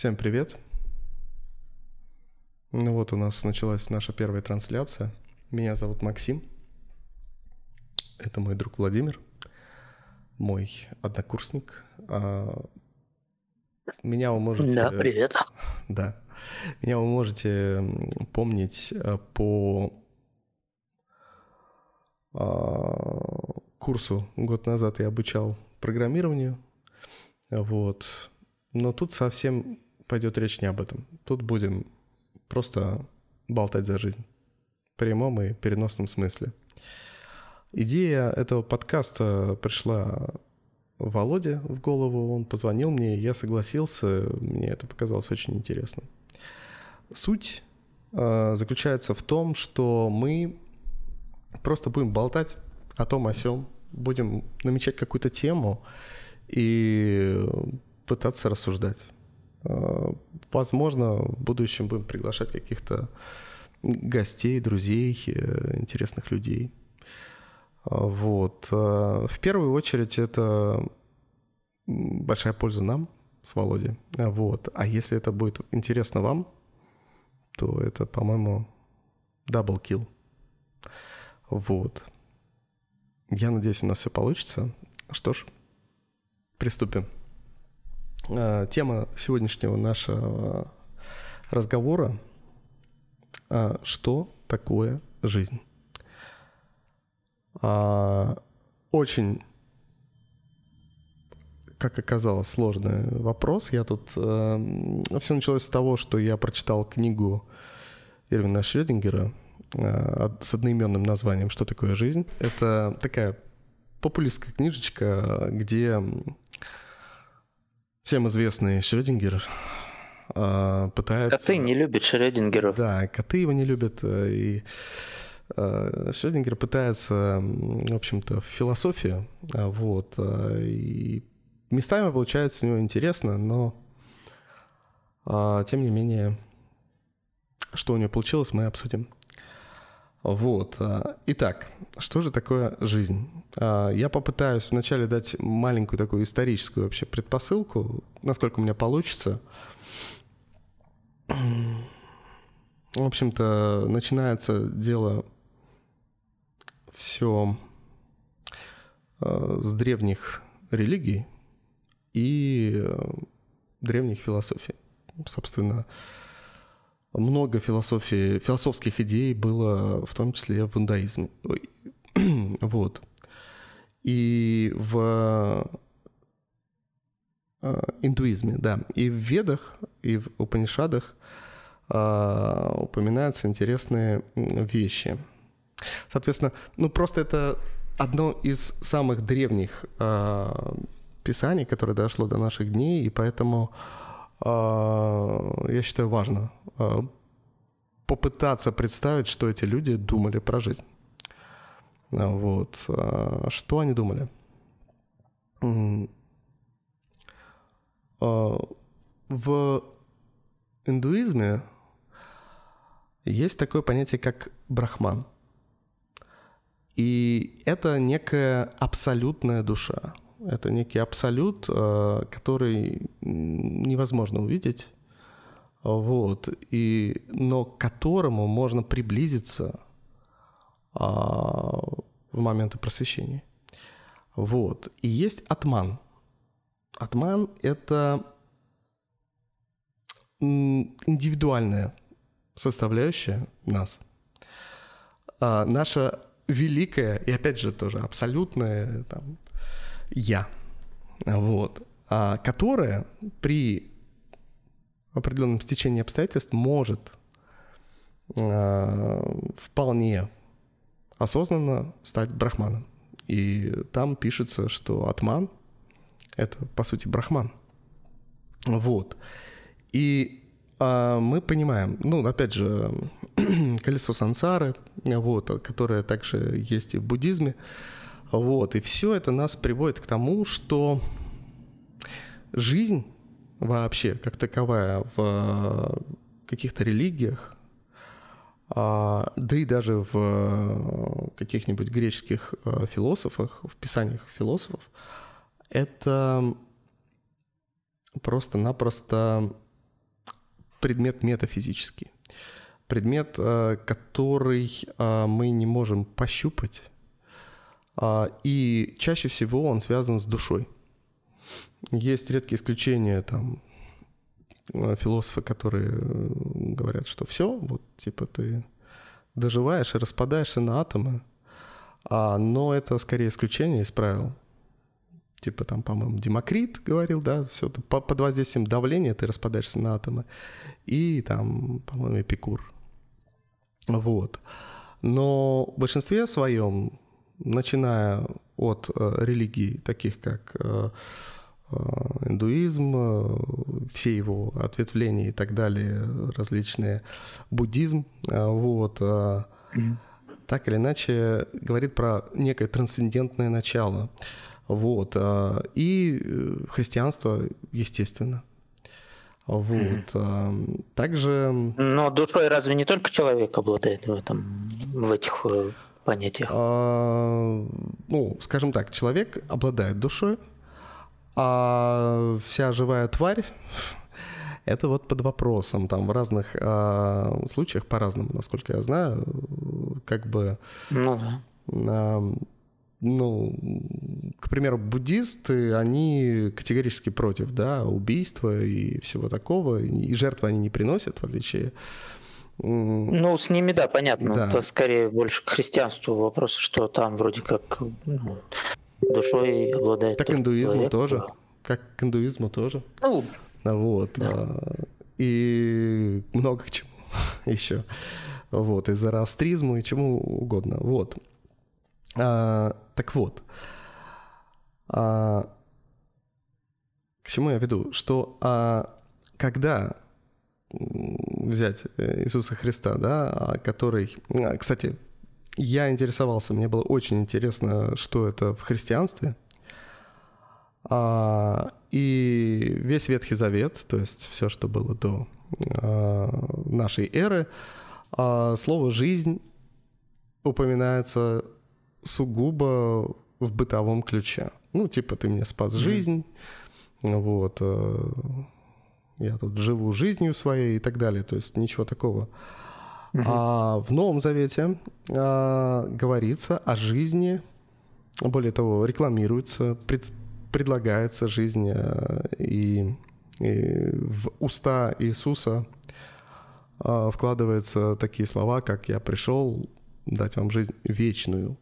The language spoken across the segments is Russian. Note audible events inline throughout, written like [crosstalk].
Всем привет. Ну вот у нас началась наша первая трансляция. Меня зовут Максим. Это мой друг Владимир, мой однокурсник. А, меня вы можете... Да, привет. [laughs] Да. Меня вы можете помнить э, по а, курсу год назад я обучал программированию. Вот. Но тут совсем пойдет речь не об этом. Тут будем просто болтать за жизнь. В прямом и переносном смысле. Идея этого подкаста пришла Володе в голову. Он позвонил мне, я согласился. Мне это показалось очень интересным. Суть э, заключается в том, что мы просто будем болтать о том, о сём, будем намечать какую-то тему и пытаться рассуждать. А, возможно, в будущем будем приглашать каких-то гостей, друзей, э, интересных людей. А, вот. В первую очередь это большая польза нам с Володей. Вот. А если это будет интересно вам, то это, по-моему, double kill. Вот. Я надеюсь, у нас все получится. Что ж, приступим. А, тема сегодняшнего нашего разговора а, «Что такое жизнь?» а, Очень, как оказалось, сложный вопрос. Я тут... Все началось с того, что я прочитал книгу Ирвина Шрёдингера с одноименным названием «Что такое жизнь?». Это такая популистская книжечка, где Всем известный Шрёдингер а, пытается... Коты не любят Шрёдингеров. Да, коты его не любят. Э, и а, Шрёдингер пытается, в общем-то, в философию. А, вот. И местами получается у него интересно, но тем не менее, что у него получилось, мы обсудим. Вот. Итак, что же такое жизнь? А, я попытаюсь вначале дать маленькую такую историческую вообще предпосылку, насколько у меня получится. В общем-то, начинается дело все а, с древних религий и а, древних философий. Собственно, много философии, философских идей было в том числе в иудаизме. [clears throat] Вот. И в э, индуизме, да. И в Ведах, и в Упанишадах э, упоминаются интересные вещи. Соответственно, ну просто это одно из самых древних э, писаний, которое дошло до наших дней, и поэтому я считаю важно попытаться представить, что эти люди думали про жизнь. Вот. А, что они думали? А, в индуизме есть такое понятие, как брахман. И это некая абсолютная душа. Это некий абсолют, а, который невозможно увидеть, вот, и, но к которому можно приблизиться а, в моменты просвещения. Вот. И есть атман. Атман – это индивидуальная составляющая нас. А, наша великая и, опять же, тоже абсолютное там, «я», вот, а, которая при определенном стечении обстоятельств может а, вполне осознанно стать брахманом. И там пишется, что атман — это, по сути, брахман. Вот. И а, мы понимаем, ну, опять же, [clears throat] колесо сансары, вот, которое также есть и в буддизме, вот, и все это нас приводит к тому, что жизнь вообще, как таковая, в каких-то религиях, а, да и даже в э, каких-нибудь греческих э, философах, в писаниях философов, это просто-напросто предмет метафизический. Предмет, э, который э, мы не можем пощупать. А, и чаще всего он связан с душой. Есть редкие исключения, там, э, философы, которые говорят, что все, вот, типа, ты доживаешь и распадаешься на атомы, а, но это скорее исключение из правил. Типа там, по-моему, Демокрит говорил, да, все, под воздействием давления ты распадаешься на атомы. И там, по-моему, Эпикур. Вот. Но в большинстве своем, начиная от э, религий, таких как э, э, индуизм, э, все его ответвления и так далее, различные, буддизм, э, вот, э, mm-hmm. так или иначе говорит про некое трансцендентное начало. Вот. Э, и э, христианство, естественно. Вот. Mm-hmm. Также... Но душой разве не только человек обладает в этом, в этих э, понятиях? А, ну, скажем так, человек обладает душой, а вся живая тварь это вот под вопросом. Там в разных а, случаях по-разному, насколько я знаю, как бы... Ну да. А, ну, к примеру, буддисты, они категорически против, да, убийства и всего такого, и жертвы они не приносят, в отличие... Ну, с ними, да, понятно. Да. Это скорее больше к христианству вопрос, что там вроде как ну, душой обладает. Так индуизму человек, тоже. Как к индуизму тоже. Ну, вот. Да. И много к чему [laughs] еще. Вот, и зороастризму, и чему угодно. Вот. А, так вот, а, к чему я веду? Что а, когда взять э, Иисуса Христа, да, а, который, а, кстати, я интересовался, мне было очень интересно, что это в христианстве. А, и весь Ветхий Завет, то есть все, что было до а, нашей эры, а, слово «жизнь» упоминается сугубо в бытовом ключе. Ну, типа, ты мне спас жизнь, вот, э, я тут живу жизнью своей и так далее, то есть ничего такого. А в Новом Завете а, говорится о жизни, более того, рекламируется, пред, предлагается жизнь а, и, и в уста Иисуса а, вкладываются такие слова, как «Я пришел дать вам жизнь вечную».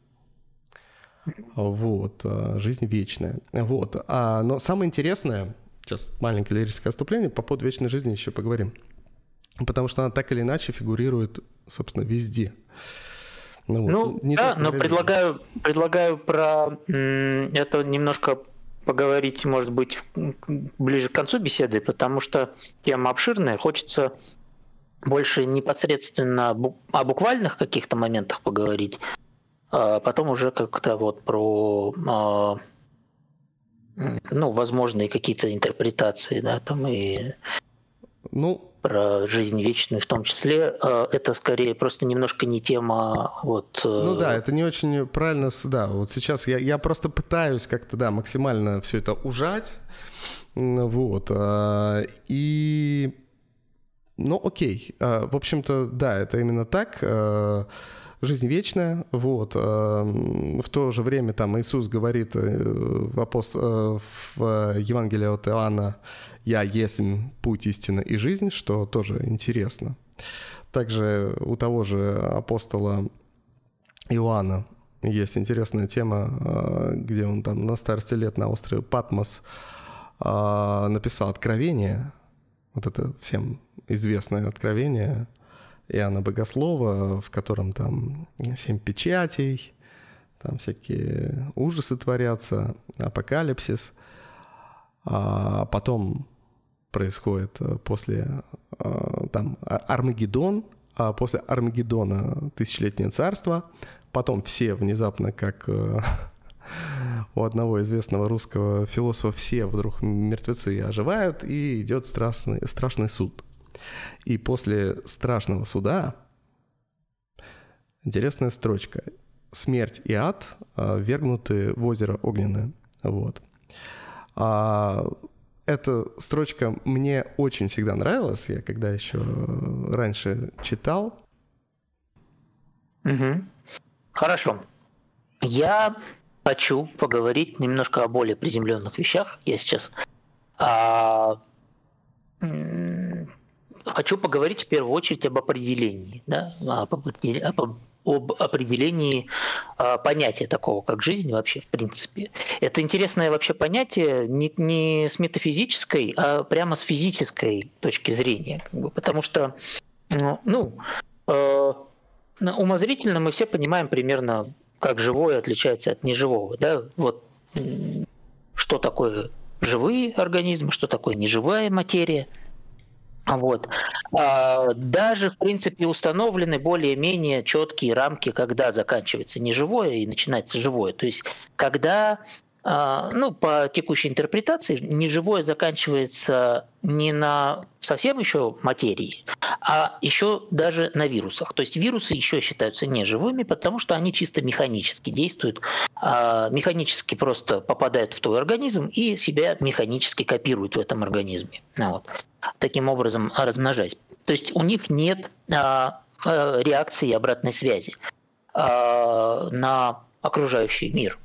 Вот, а, жизнь вечная. Вот. А, но самое интересное, сейчас маленькое лирическое отступление, по поводу вечной жизни еще поговорим. Потому что она так или иначе фигурирует, собственно, везде. Ну, ну не да, но предлагаю, предлагаю про это немножко поговорить, может быть, ближе к концу беседы, потому что тема обширная, хочется больше непосредственно о буквальных каких-то моментах поговорить, а потом уже как-то вот про а, ну, возможные какие-то интерпретации, да, там и ну, про жизнь вечную в том числе, а, это скорее просто немножко не тема вот... Э, ну да, это не очень правильно, да, вот сейчас я, я просто пытаюсь как-то, да, максимально все это ужать, вот, и... Ну, окей, в общем-то, да, это именно так, жизнь вечная, вот. В то же время там Иисус говорит э, в, апост... Э, в Евангелии от Иоанна «Я есть путь, истина и жизнь», что тоже интересно. Также у того же апостола Иоанна есть интересная тема, э, где он там на старости лет на острове Патмос написал откровение, вот это всем известное откровение, Иоанна Богослова, в котором там семь печатей, там всякие ужасы творятся, апокалипсис. А потом происходит э, после э, там Армагеддон, а после Армагеддона тысячелетнее царство, потом все внезапно, как э, [laughs] у одного известного русского философа, все вдруг мертвецы оживают, и идет страшный, страшный суд. И после страшного суда интересная строчка. Смерть и ад вергнуты в озеро огненное. Вот. А эта строчка мне очень всегда нравилась. Я когда еще раньше читал. Угу. Хорошо. Я хочу поговорить немножко о более приземленных вещах. Я сейчас а, хочу поговорить в первую очередь об определении, да, об, об определении а, понятия такого, как жизнь вообще, в принципе. Это интересное вообще понятие не, не с метафизической, а прямо с физической точки зрения. Как бы, потому что, ну э, умозрительно мы все понимаем примерно, как живое отличается от неживого. Да? Вот что такое живые организмы, что такое неживая материя – вот. А, даже, в принципе, установлены более-менее четкие рамки, когда заканчивается неживое и начинается живое. То есть, когда а, ну, по текущей интерпретации, неживое заканчивается не на совсем еще материи, а еще даже на вирусах. То есть вирусы еще считаются неживыми, потому что они чисто механически действуют, а, механически просто попадают в твой организм и себя механически копируют в этом организме. Вот. Таким образом размножаясь. То есть у них нет а, реакции обратной связи на окружающий мир.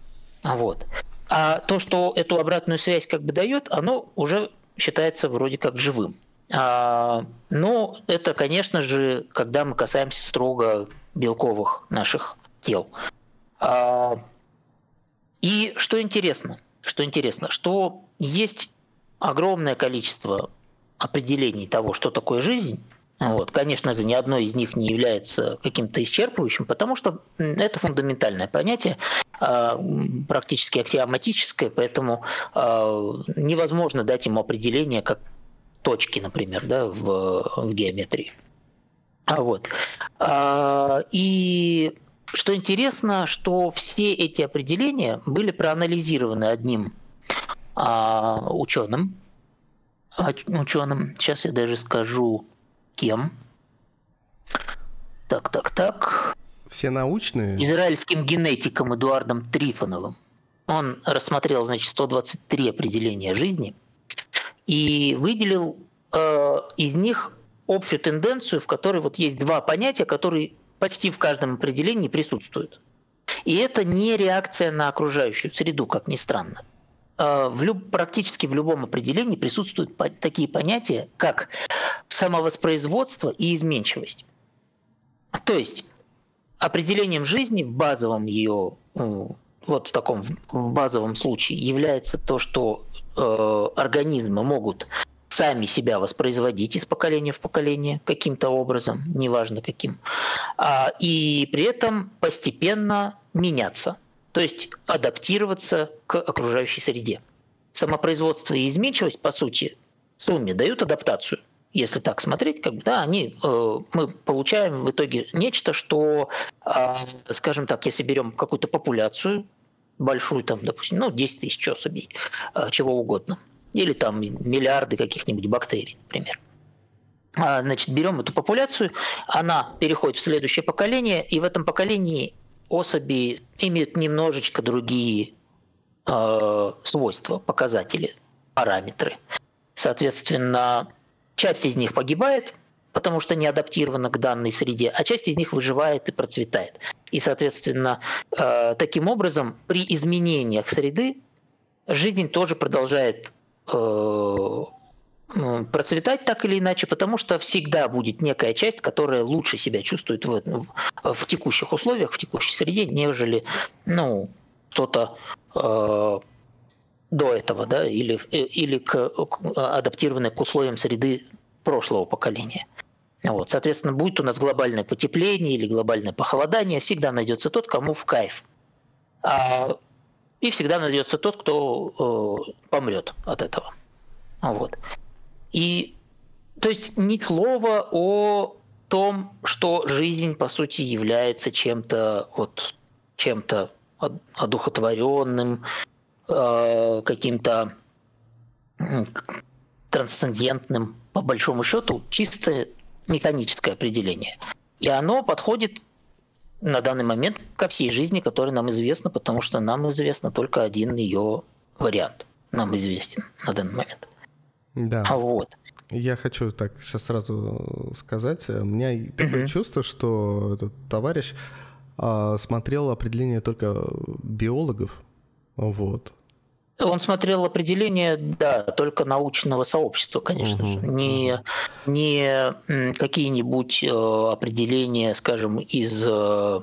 Вот. А то, что эту обратную связь как бы дает, оно уже считается вроде как живым. А, но это, конечно же, когда мы касаемся строго белковых наших тел. А, и что интересно, что интересно, что есть огромное количество определений того, что такое жизнь, вот. Конечно же, ни одно из них не является каким-то исчерпывающим, потому что это фундаментальное понятие, а, практически аксиоматическое, поэтому а, невозможно дать ему определение как точки, например, да, в, в геометрии. А вот. И что интересно, что все эти определения были проанализированы одним ученым, ученым. Сейчас я даже скажу Кем? Так, так, так. Все научные? Израильским генетиком Эдуардом Трифоновым. Он рассмотрел, значит, 123 определения жизни и выделил э, из них общую тенденцию, в которой вот есть два понятия, которые почти в каждом определении присутствуют. И это не реакция на окружающую среду, как ни странно. Э, в люб, практически в любом определении присутствуют по, такие понятия, как самовоспроизводство и изменчивость. То есть определением жизни в базовом ее, вот в таком в базовом случае является то, что э, организмы могут сами себя воспроизводить из поколения в поколение каким-то образом, неважно каким, а, и при этом постепенно меняться то есть адаптироваться к окружающей среде. Самопроизводство и изменчивость, по сути, в сумме дают адаптацию. Если так смотреть, как бы, да, они, э, мы получаем в итоге нечто, что, э, скажем так, если берем какую-то популяцию, большую, там, допустим, ну, 10 тысяч особей, э, чего угодно, или там миллиарды каких-нибудь бактерий, например. А, значит, берем эту популяцию, она переходит в следующее поколение, и в этом поколении особи имеют немножечко другие э, свойства, показатели, параметры. Соответственно, часть из них погибает, потому что не адаптирована к данной среде, а часть из них выживает и процветает. И, соответственно, э, таким образом, при изменениях среды жизнь тоже продолжает э, процветать так или иначе, потому что всегда будет некая часть, которая лучше себя чувствует в, в текущих условиях, в текущей среде, нежели ну, кто-то э, до этого, да, или, или к, к, адаптированной к условиям среды прошлого поколения. Вот, соответственно, будет у нас глобальное потепление или глобальное похолодание, всегда найдется тот, кому в кайф. А, и всегда найдется тот, кто э, помрет от этого. Вот. И то есть ни слова о том, что жизнь по сути является чем-то вот чем-то одухотворенным, э, каким-то трансцендентным, по большому счету, чисто механическое определение. И оно подходит на данный момент ко всей жизни, которая нам известна, потому что нам известно только один ее вариант. Нам известен на данный момент. Да. Вот. Я хочу так сейчас сразу сказать. У меня такое чувство, что этот товарищ а, смотрел определение только биологов. Вот. Он смотрел определение, да, только научного сообщества, конечно угу, же, не, не какие-нибудь э, определения, скажем, из э,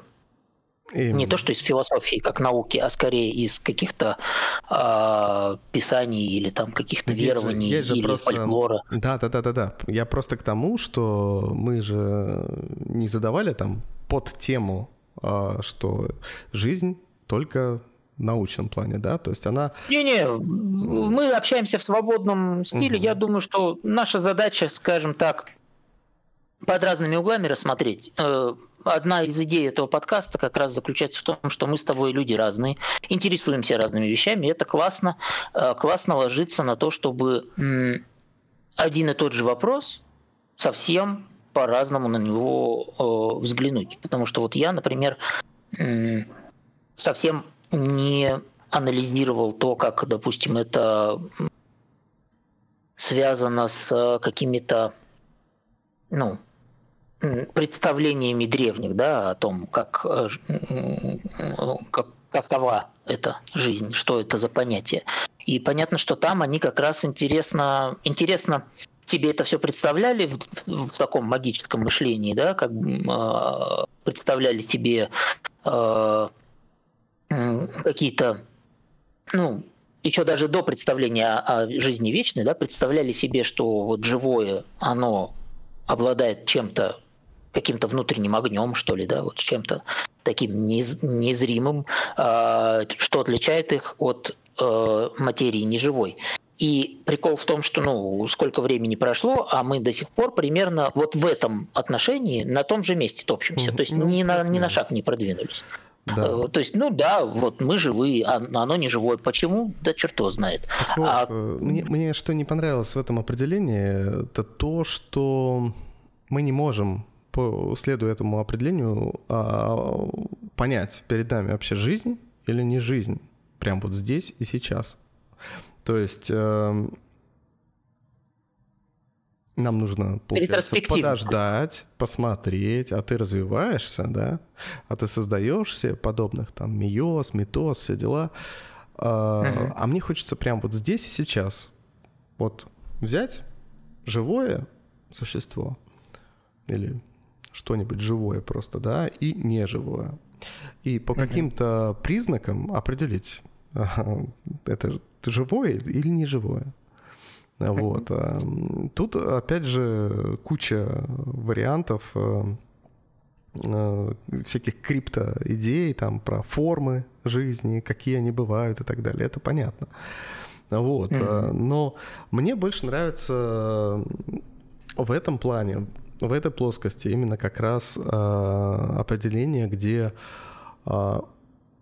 Именно. Не то, что из философии как науки, а скорее из каких-то э, писаний или там каких-то есть верований есть же или просто... фольклора. Да, да, да, да, да. Я просто к тому, что мы же не задавали там под тему, э, что жизнь только в научном плане, да, то есть она... Не-не, мы общаемся в свободном стиле, угу. я думаю, что наша задача, скажем так, под разными углами рассмотреть. Э, одна из идей этого подкаста как раз заключается в том, что мы с тобой люди разные, интересуемся разными вещами, и это классно, э, классно ложится на то, чтобы один и тот же вопрос совсем по-разному на него э, взглянуть. Потому что вот я, например, совсем не анализировал то, как, допустим, это связано с какими-то ну, представлениями древних, да, о том, как, э, как какова эта жизнь, что это за понятие. И понятно, что там они как раз интересно, интересно тебе это все представляли в, в таком магическом мышлении, да, как э, представляли тебе э, какие-то, ну, еще даже до представления о, о жизни вечной, да, представляли себе, что вот живое, оно обладает чем-то каким-то внутренним огнем, что ли, да, вот чем-то таким нез, незримым, э, что отличает их от э, материи неживой. И прикол в том, что ну, сколько времени прошло, а мы до сих пор примерно вот в этом отношении на том же месте топчемся. То есть ну, ни, на, ни на шаг не продвинулись. Да. Э, то есть, ну да, вот мы живые, а оно не живое. Почему? Да черт его знает. Вот, а... Э, мне, мне что не понравилось в этом определении, это то, что мы не можем по, следуя этому определению, а, понять, перед нами вообще жизнь или не жизнь, прям вот здесь и сейчас. То есть э, нам нужно, подождать, посмотреть, а ты развиваешься, да, а ты создаешь себе подобных, там, миоз, митоз, все дела. А, угу. а мне хочется прям вот здесь и сейчас вот взять живое существо или что-нибудь живое просто, да, и неживое. И по каким-то признакам определить, это живое или не живое. Вот. А, тут, опять же, куча вариантов э, э, всяких криптоидей, там, про формы жизни, какие они бывают и так далее. Это понятно. Вот. Mm-hmm. Но мне больше нравится в этом плане в этой плоскости именно как раз э, определение, где э,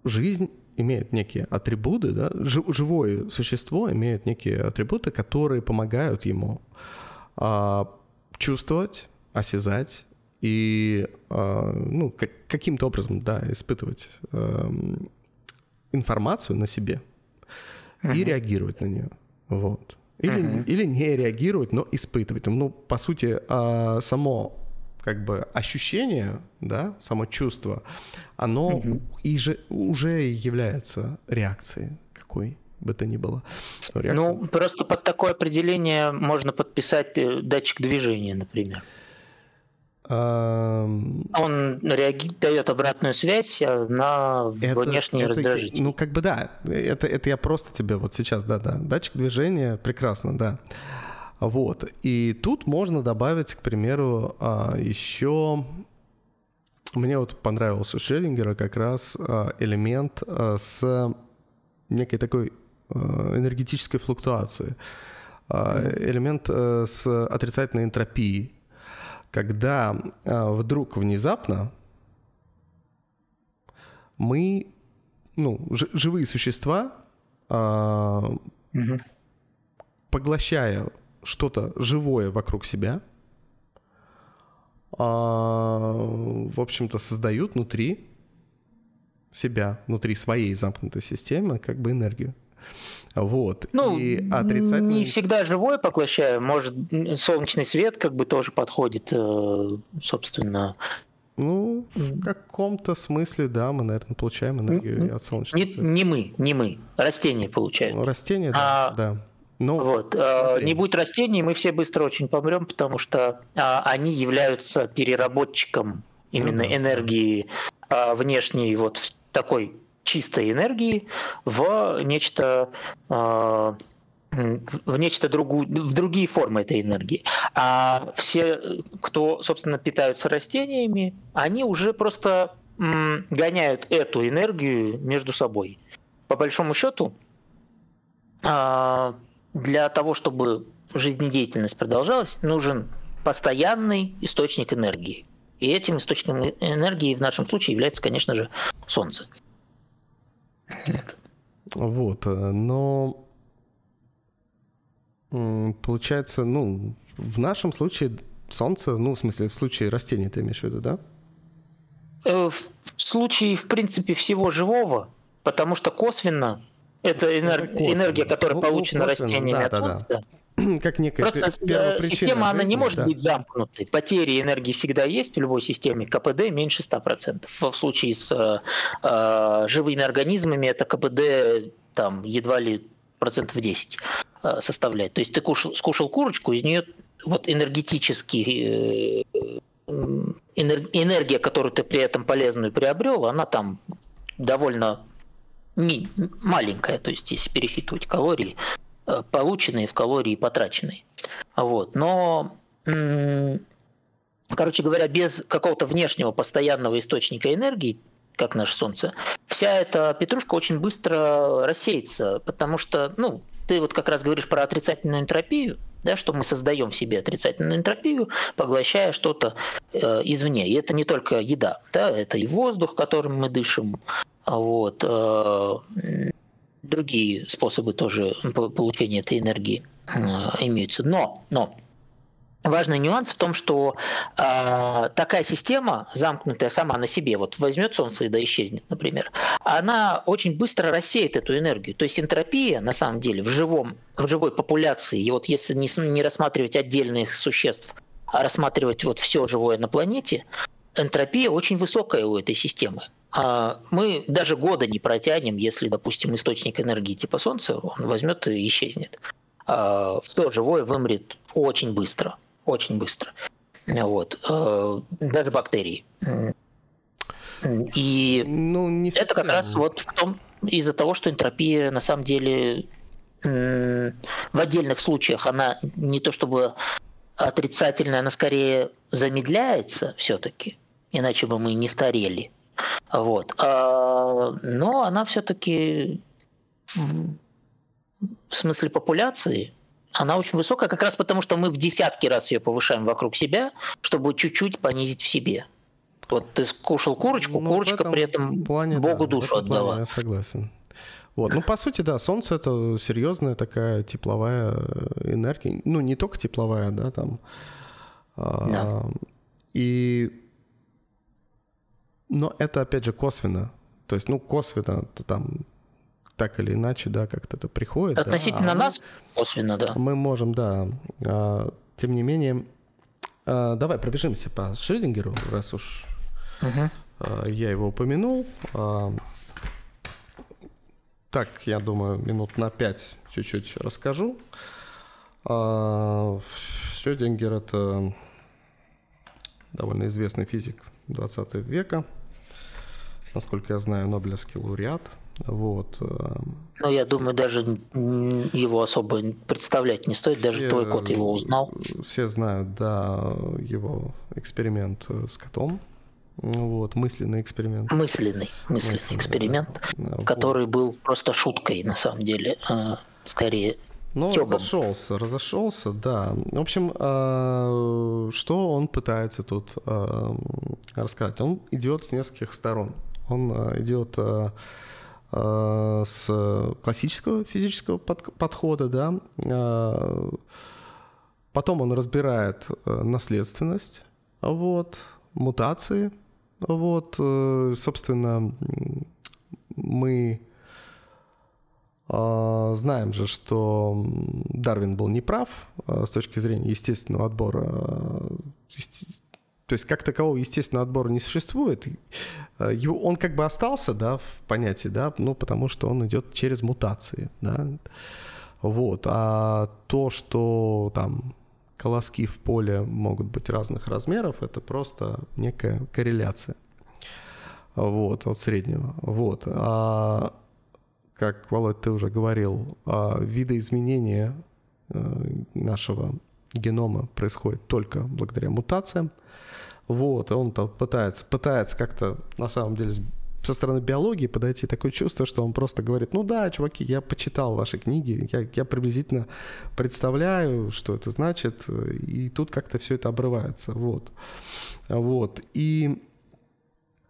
жизнь имеет некие атрибуты, да, живое существо имеет некие атрибуты, которые помогают ему э, чувствовать, осязать и ну, как, каким-то образом да, испытывать э, информацию на себе uh-huh. и реагировать на нее. Вот. Или, uh-huh. или не реагировать, но испытывать. Ну, по сути, а, само как бы ощущение, да, само чувство, оно uh-huh. и же, уже является реакцией какой бы то ни было. Реакция... Ну, просто под такое определение можно подписать э, датчик движения, например. Он реаги... дает обратную связь э, на это, внешние это, раздражители. Ну, как бы да, это, это я просто тебе вот сейчас, да-да, датчик движения, прекрасно, да. Вот, и тут можно добавить, к примеру, а, еще... Мне вот понравился у Шрёдингера как раз а, элемент а, с некой такой энергетической флуктуацией. Элемент э, с отрицательной энтропией когда э, вдруг внезапно мы, ну, живые существа, угу. поглощая что-то живое вокруг себя, э, в общем-то, создают внутри себя, внутри своей замкнутой системы, как бы энергию. Вот. Ну, и отрицательный... не всегда живое поглощаю. Может, солнечный свет как бы тоже подходит, э, собственно. Ну, в каком-то смысле, да, мы, наверное, получаем энергию от солнечного не, света. Не мы, не мы. Растения получают. Ну, растения, да, а, да. Ну, вот. Э, не будет растений, мы все быстро очень помрем, потому что а, они являются переработчиком именно да. энергии а, внешней вот в такой чистой энергии в нечто а, в нечто другую, в другие формы этой энергии. А все, кто, собственно, питаются растениями, они уже просто гоняют эту энергию между собой. По большому счету, а, для того, чтобы жизнедеятельность продолжалась, нужен постоянный источник энергии. И этим источником энергии в нашем случае является, конечно же, Солнце. Вот, э, но получается, ну, в нашем случае Солнце, ну, в смысле, в случае растений ты имеешь в виду, да? Э, в случае, в принципе, всего живого, потому что косвенно это энер... энергия, которая ну, получена ну, растениями да, от Солнца. Да, да. [clears throat] как некая Просто система, она не может да. быть замкнутой. Потери энергии всегда есть в любой системе. КПД меньше 100%. В случае с э, живыми организмами это КПД там едва ли процентов 10 э, составляет. То есть ты кушал, скушал курочку, из нее вот энергетический э, энергия, которую ты при этом полезную приобрел, она там довольно маленькая, то есть если пересчитывать калории, Э, полученные в калории потраченные. Вот. Но, короче говоря, без какого-то внешнего постоянного источника энергии, как наше Солнце, вся эта петрушка очень быстро рассеется, потому что, ну, ты вот как раз говоришь про отрицательную энтропию, да, что мы создаем в себе отрицательную энтропию, поглощая что-то э, извне. И это не только еда, да, это и воздух, которым мы дышим, вот, э, другие способы тоже получения этой энергии э, имеются. Но, но важный нюанс в том, что э, такая система, замкнутая сама на себе, вот возьмет Солнце и да исчезнет, например, она очень быстро рассеет эту энергию. То есть энтропия, на самом деле, в, живом, в живой популяции, и вот если не, не рассматривать отдельных существ, а рассматривать вот все живое на планете, энтропия очень высокая у этой системы. А мы даже года не протянем, если, допустим, источник энергии типа Солнца, он возьмет и исчезнет. А все живое вымрет очень быстро, очень быстро. Вот. А, даже бактерии. И ну, не это как раз вот в том, из-за того, что энтропия на самом деле в отдельных случаях она не то чтобы отрицательная, она скорее замедляется все-таки, иначе бы мы не старели. Вот. А, но она все-таки в смысле популяции она очень высокая, как раз потому, что мы в десятки раз ее повышаем вокруг себя, чтобы чуть-чуть понизить в себе. Вот ты скушал курочку, ну, курочка этом при этом плане, Богу да, душу отдала. Я согласен. Вот. Ну, по сути, да, Солнце это серьезная такая тепловая энергия. Ну, не только тепловая, да, там. А, да. И но это, опять же, косвенно. То есть, ну, косвенно то там так или иначе, да, как-то это приходит. Относительно да. а нас мы, косвенно, да. Мы можем, да. А, тем не менее, а, давай пробежимся по Шрёдингеру, раз уж угу. а, я его упомянул. А, так, я думаю, минут на пять чуть-чуть расскажу. А, Шрёдингер — это довольно известный физик 20 века — насколько я знаю, Нобелевский лауреат. Вот. Э, ну, я думаю, даже его особо представлять не стоит, даже все, твой кот его узнал. Все знают, да, его эксперимент с котом. Вот, мысленный эксперимент. Мысленный, мысленный, мысленный эксперимент, да. который был просто шуткой, на самом деле, а, скорее ну, разошелся, разошелся, да. В общем, э, что он пытается тут э, рассказать? Он идет с нескольких сторон. Он э, идет э, э, с классического физического подхода, да. Потом он разбирает наследственность, вот, мутации, вот, собственно, мы А, знаем же, что Дарвин был неправ а, с точки зрения естественного отбора. То есть как такового естественного отбора не существует. Его, он как бы остался, да, в понятии, да, ну, потому что он идет через мутации, да. Вот. А то, что там колоски в поле могут быть разных размеров, это просто некая корреляция. Вот, от среднего. Вот. А как, Володь, ты уже говорил, а, видоизменения э, нашего генома происходит только благодаря мутациям. Вот, он там пытается, пытается как-то на самом деле со стороны биологии подойти такое чувство, что он просто говорит, ну да, чуваки, я почитал ваши книги, я, я приблизительно представляю, что это значит, и тут как-то все это обрывается, вот. Вот, и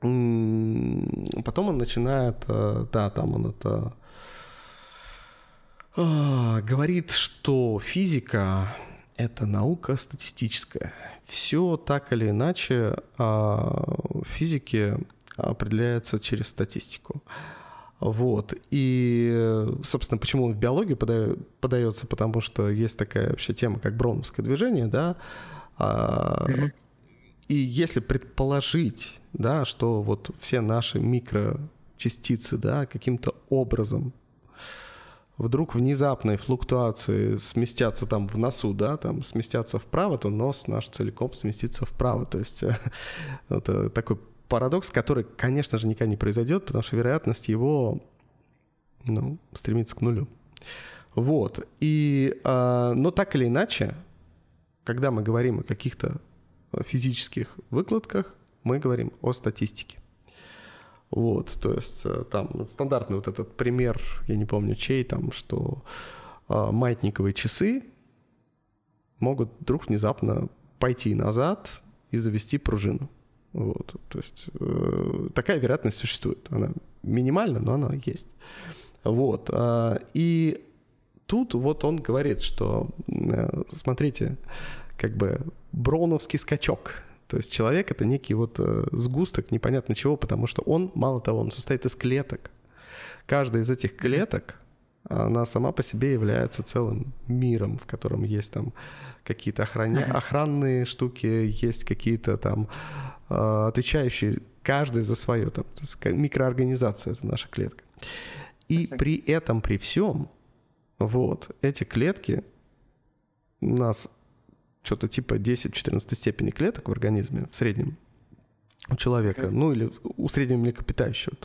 потом он начинает, э, да, там он это а, говорит, что физика — это наука статистическая. Все так или иначе а, в физике определяется через статистику. Вот. И, собственно, почему он в биологию подается? Потому что есть такая вообще тема, как броуновское движение, да. Mm-hmm. И если предположить, да, что вот все наши микрочастицы, да, каким-то образом вдруг внезапной флуктуации сместятся там в носу, да, там сместятся вправо, то нос наш целиком сместится вправо. То есть [laughs] это такой парадокс, который, конечно же, никогда не произойдет, потому что вероятность его ну, стремится к нулю. Вот. И, э, но так или иначе, когда мы говорим о каких-то физических выкладках, мы говорим о статистике. Вот, то есть э, там стандартный вот этот пример, я не помню чей, там, что э, маятниковые часы могут вдруг внезапно пойти назад и завести пружину. Вот, то есть э, такая вероятность существует. Она минимальна, но она есть. Вот. Э, и тут вот он говорит, что, э, смотрите, как бы броуновский скачок – то есть человек это некий вот э, сгусток непонятно чего, потому что он, мало того, он состоит из клеток. Каждая из этих клеток, она сама по себе является целым миром, в котором есть там какие-то охране... охранные штуки, есть какие-то там отвечающие каждый за свое, там, микроорганизация это наша клетка. И при этом, при всем, вот, эти клетки у нас что-то типа 10-14 степени клеток в организме в среднем у человека, ну или у среднего млекопитающего.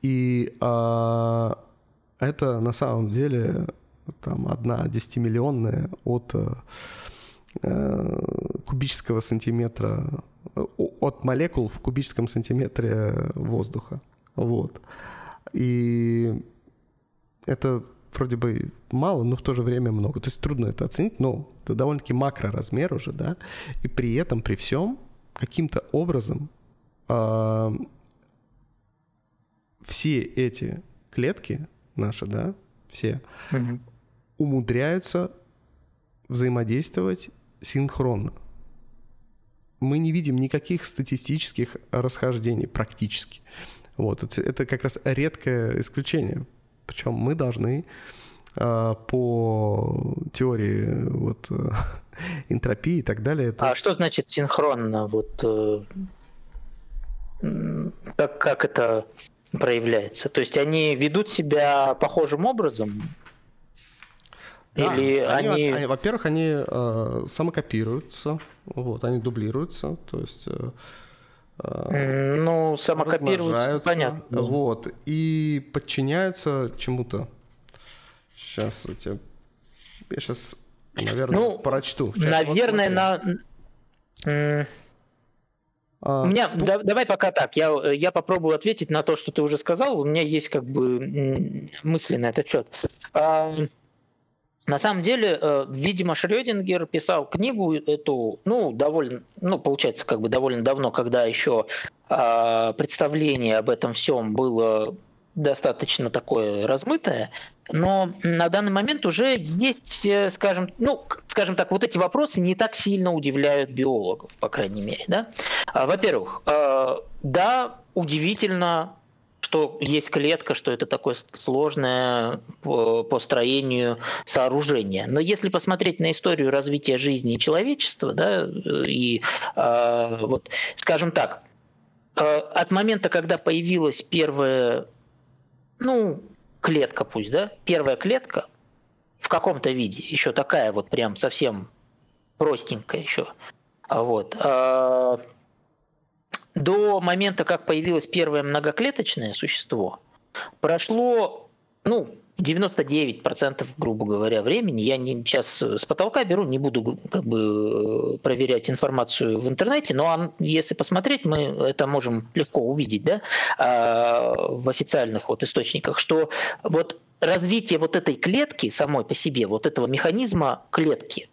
И а, это на самом деле там одна десятимиллионная от э, кубического сантиметра, от молекул в кубическом сантиметре воздуха. Вот. И это вроде бы мало, но в то же время много. То есть трудно это оценить, но это довольно-таки макроразмер уже, да, и при этом, при всем, каким-то образом э, все эти клетки наши, да, все, mm умудряются взаимодействовать синхронно. Мы не видим никаких статистических расхождений практически. Вот, это как раз редкое исключение. Причем мы должны э, по теории вот, э, [laughs] энтропии и так далее. Это... А что значит синхронно? Вот, э, как, как это проявляется? То есть они ведут себя похожим образом? Да, Или они, они... во-первых, они э, самокопируются, вот, они дублируются, то есть э, ну, самокопируются, понятно. Вот, и подчиняются чему-то. Сейчас у тебя... Я сейчас, наверное, ну, прочту. Сейчас наверное, на... А, У меня, да, давай пока так, я, я попробую ответить на то, что ты уже сказал. У меня есть как бы мысли на этот счет. На самом деле, э, видимо, Шрёдингер писал книгу эту, ну, довольно, ну, получается, как бы довольно давно, когда еще а, представление об этом всем было достаточно такое размытое, но на данный момент уже есть, э, скажем, ну, скажем так, вот эти вопросы не так сильно удивляют биологов, по крайней мере, да. А, во-первых, э, да, удивительно что есть клетка, что это такое сложное по, по строению сооружение. Но если посмотреть на историю развития жизни человечества, да, и э, вот, скажем так, э, от момента, когда появилась первая, ну, клетка пусть, да, первая клетка в каком-то виде, еще такая вот прям совсем простенькая еще, вот, э, до момента, как появилось первое многоклеточное существо, прошло, ну, 99%, грубо говоря, времени. Я не, сейчас с потолка беру, не буду как бы проверять информацию в интернете, но если посмотреть, мы это можем легко увидеть да, а, в официальных вот источниках, что вот развитие вот этой клетки самой по себе, вот этого механизма клетки,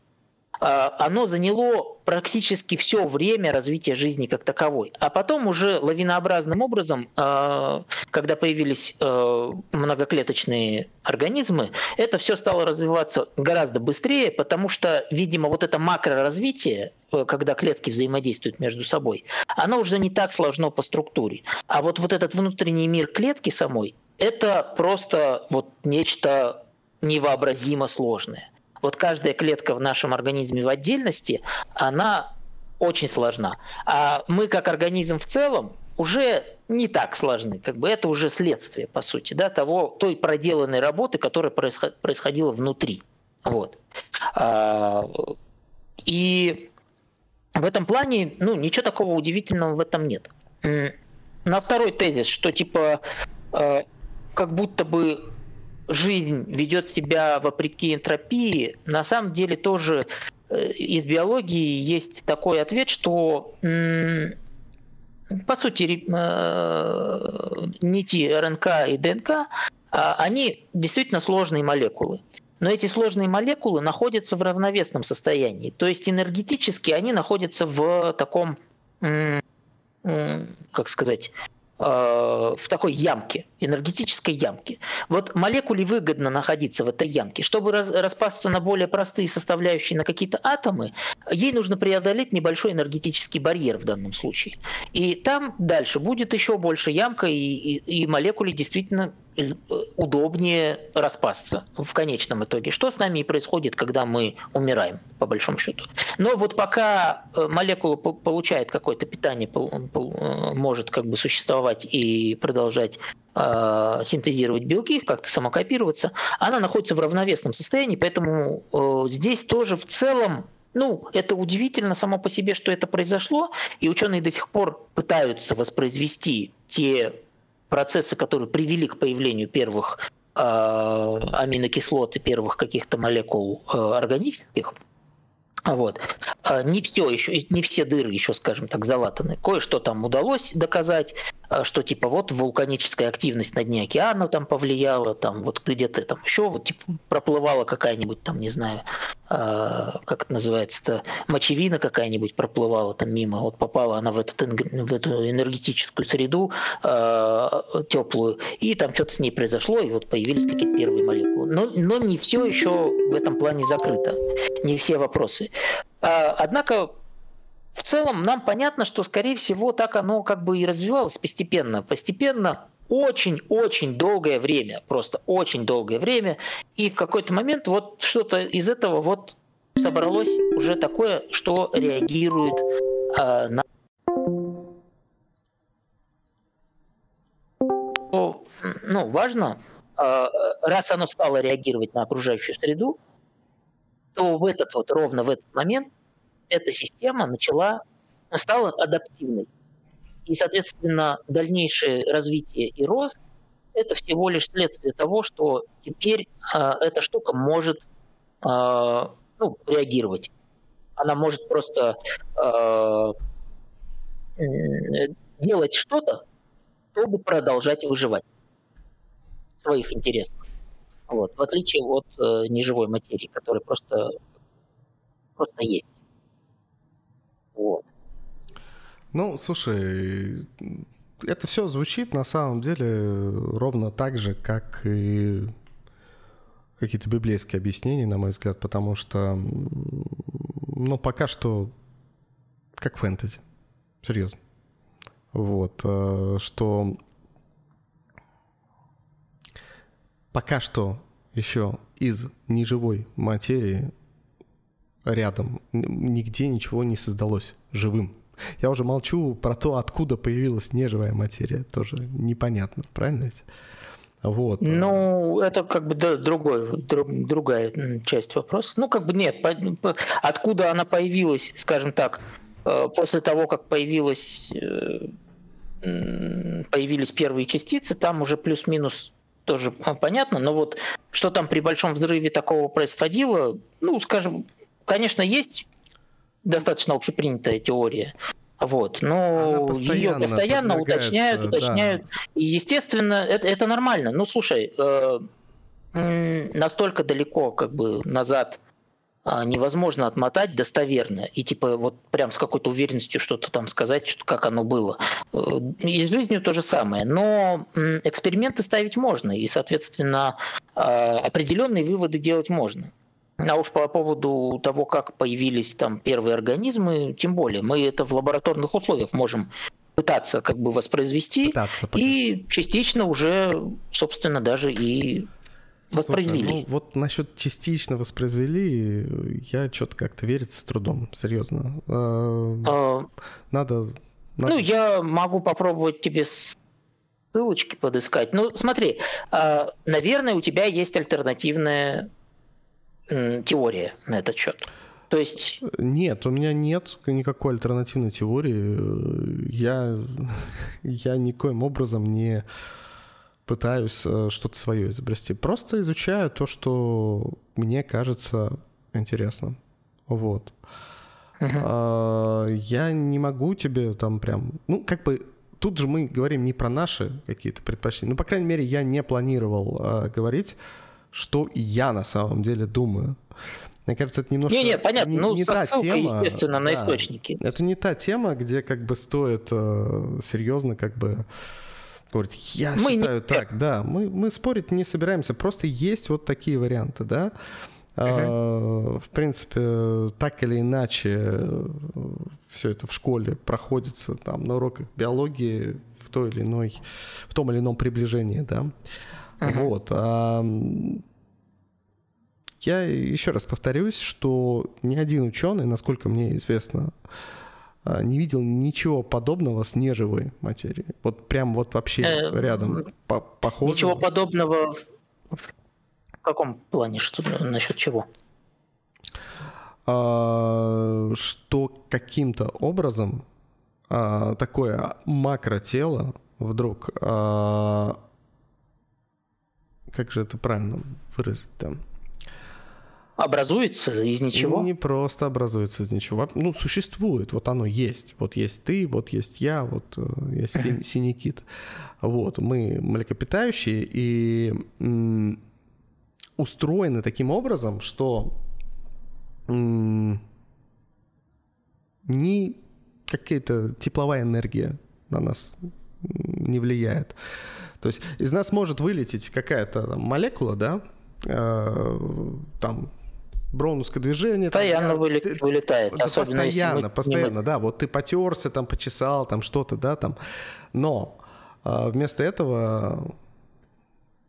оно заняло практически все время развития жизни как таковой. А потом уже лавинообразным образом, а, когда появились а, многоклеточные организмы, это все стало развиваться гораздо быстрее, потому что, видимо, вот это макроразвитие, э, когда клетки взаимодействуют между собой, оно уже не так сложно по структуре. А вот, вот этот внутренний мир клетки самой, это просто вот нечто невообразимо сложное вот каждая клетка в нашем организме в отдельности, она очень сложна. А мы как организм в целом уже не так сложны. Как бы это уже следствие, по сути, да, того, той проделанной работы, которая происходила внутри. Вот. А, и в этом плане, ну, ничего такого удивительного в этом нет. На второй тезис, что типа э, как будто бы жизнь ведет себя вопреки энтропии, на самом деле тоже э, из биологии есть такой ответ, что по сути э, нити РНК и ДНК, а, они действительно сложные молекулы. Но эти сложные молекулы находятся в равновесном состоянии. То есть энергетически они находятся в таком, как сказать, в такой ямке, энергетической ямке. Вот молекуле выгодно находиться в этой ямке. Чтобы распасться на более простые составляющие, на какие-то атомы, ей нужно преодолеть небольшой энергетический барьер в данном случае. И там дальше будет еще больше ямка, и, и, и молекуле действительно удобнее распасться в конечном итоге. Что с нами и происходит, когда мы умираем, по большому счету. Но вот пока э, молекула получает какое-то питание, э, может как бы существовать и продолжать э, синтезировать белки, как-то самокопироваться, она находится в равновесном состоянии, поэтому здесь тоже в целом ну, это удивительно само по себе, что это произошло, и ученые до сих пор пытаются воспроизвести те процессы, которые привели к появлению первых э, аминокислот и первых каких-то молекул э, органических, вот. А, не все еще, не все дыры еще, скажем так, залатаны. Кое-что там удалось доказать, что типа вот вулканическая активность на дне океана там повлияла, там вот где-то там еще вот типа проплывала какая-нибудь там, не знаю, а, как это называется-то, мочевина какая-нибудь проплывала там мимо, вот попала она в, этот, в эту энергетическую среду теплую, и там что-то с ней произошло, и вот появились какие-то первые молекулы. Но, но не все еще в этом плане закрыто, не все вопросы. А, однако в целом нам понятно, что, скорее всего, так оно как бы и развивалось постепенно. Постепенно очень-очень долгое время, просто очень долгое время. И в какой-то момент вот что-то из этого вот собралось уже такое, что реагирует э, на ну, важно, раз оно стало реагировать на окружающую среду, то в этот вот, ровно в этот момент эта система начала, стала адаптивной. И, соответственно, дальнейшее развитие и рост – это всего лишь следствие того, что теперь э, эта штука может э, ну, реагировать. Она может просто э, делать что-то, чтобы продолжать выживать в своих интересах. Вот, в отличие от э, неживой материи, которая просто, просто есть. Вот. Ну, слушай, это все звучит на самом деле ровно так же, как и какие-то библейские объяснения, на мой взгляд, потому что, ну, пока что как фэнтези, серьезно. Вот, э, что пока что еще из неживой материи рядом нигде ничего не создалось живым. Я уже молчу про то, откуда появилась неживая материя. Тоже непонятно, правильно ведь? Вот. Ну, это как бы другой, друг, другая часть вопроса. Ну, как бы нет, по, по, откуда она появилась, скажем так, э, после того, как появилась, э, появились первые частицы, там уже плюс-минус тоже понятно, но вот что там при большом взрыве такого происходило, ну, скажем, конечно, есть достаточно общепринятая теория, вот, но постоянно ее постоянно уточняют, уточняют. Да. И, естественно, это, это нормально. Ну, слушай, э, настолько далеко как бы назад э, невозможно отмотать достоверно и типа вот прям с какой-то уверенностью что-то там сказать, как оно было. Э, и с жизнью то же самое. Но э, эксперименты ставить можно, и, соответственно, э, определенные выводы делать можно. А уж по поводу того, как появились там первые организмы, тем более, мы это в лабораторных условиях можем пытаться как бы воспроизвести пытаться, и частично уже, собственно, даже и воспроизвели. Слушай, ну, вот насчет частично воспроизвели, я что-то как-то верится с трудом, серьезно. А, а, надо, надо... Ну, я могу попробовать тебе ссылочки подыскать. Ну, смотри, а, наверное, у тебя есть альтернативная теория на этот счет? То есть... Нет, у меня нет никакой альтернативной теории. Я, я никоим образом не пытаюсь э, что-то свое изобрести. Просто изучаю то, что мне кажется интересным. Вот. Uh-huh. Я не могу тебе там прям... Ну, как бы тут же мы говорим не про наши какие-то предпочтения. Ну, по крайней мере, я не планировал э, говорить что я на самом деле думаю. Мне кажется, это немножко... Не, не, понятно, не, ну, не та ссылкой, тема, естественно, на да, источники. Это не та тема, где как бы стоит э, серьезно как бы говорить, я мы считаю не... так, да, мы, мы спорить не собираемся, просто есть вот такие варианты, да. Uh-huh. В принципе, так или иначе, э, все это в школе проходится там на уроках биологии в той или иной, в том или ином приближении, да. Uh-huh. Вот. А, я еще раз повторюсь, что ни один ученый, насколько мне известно, а, не видел ничего подобного с неживой материей. Вот прям вот вообще э, рядом по похоже. Ничего подобного в каком плане? Что насчет чего? А, что каким-то образом а, такое макротело вдруг а, как же это правильно выразить там? Образуется из ничего? Не просто образуется из ничего. Ну, существует, вот оно есть. Вот есть ты, вот есть я, вот э, есть син- [clears throat] синий кит. Вот, мы млекопитающие и м- устроены таким образом, что м- ни какая-то тепловая энергия на нас не влияет. То есть из нас может вылететь какая-то молекула, да, э, там броуновское движение. Постоянно там, вылет, ты, вылетает. Да, особенно постоянно, постоянно, да. Вот ты потерся, там, почесал, там что-то, да, там. Но э, вместо этого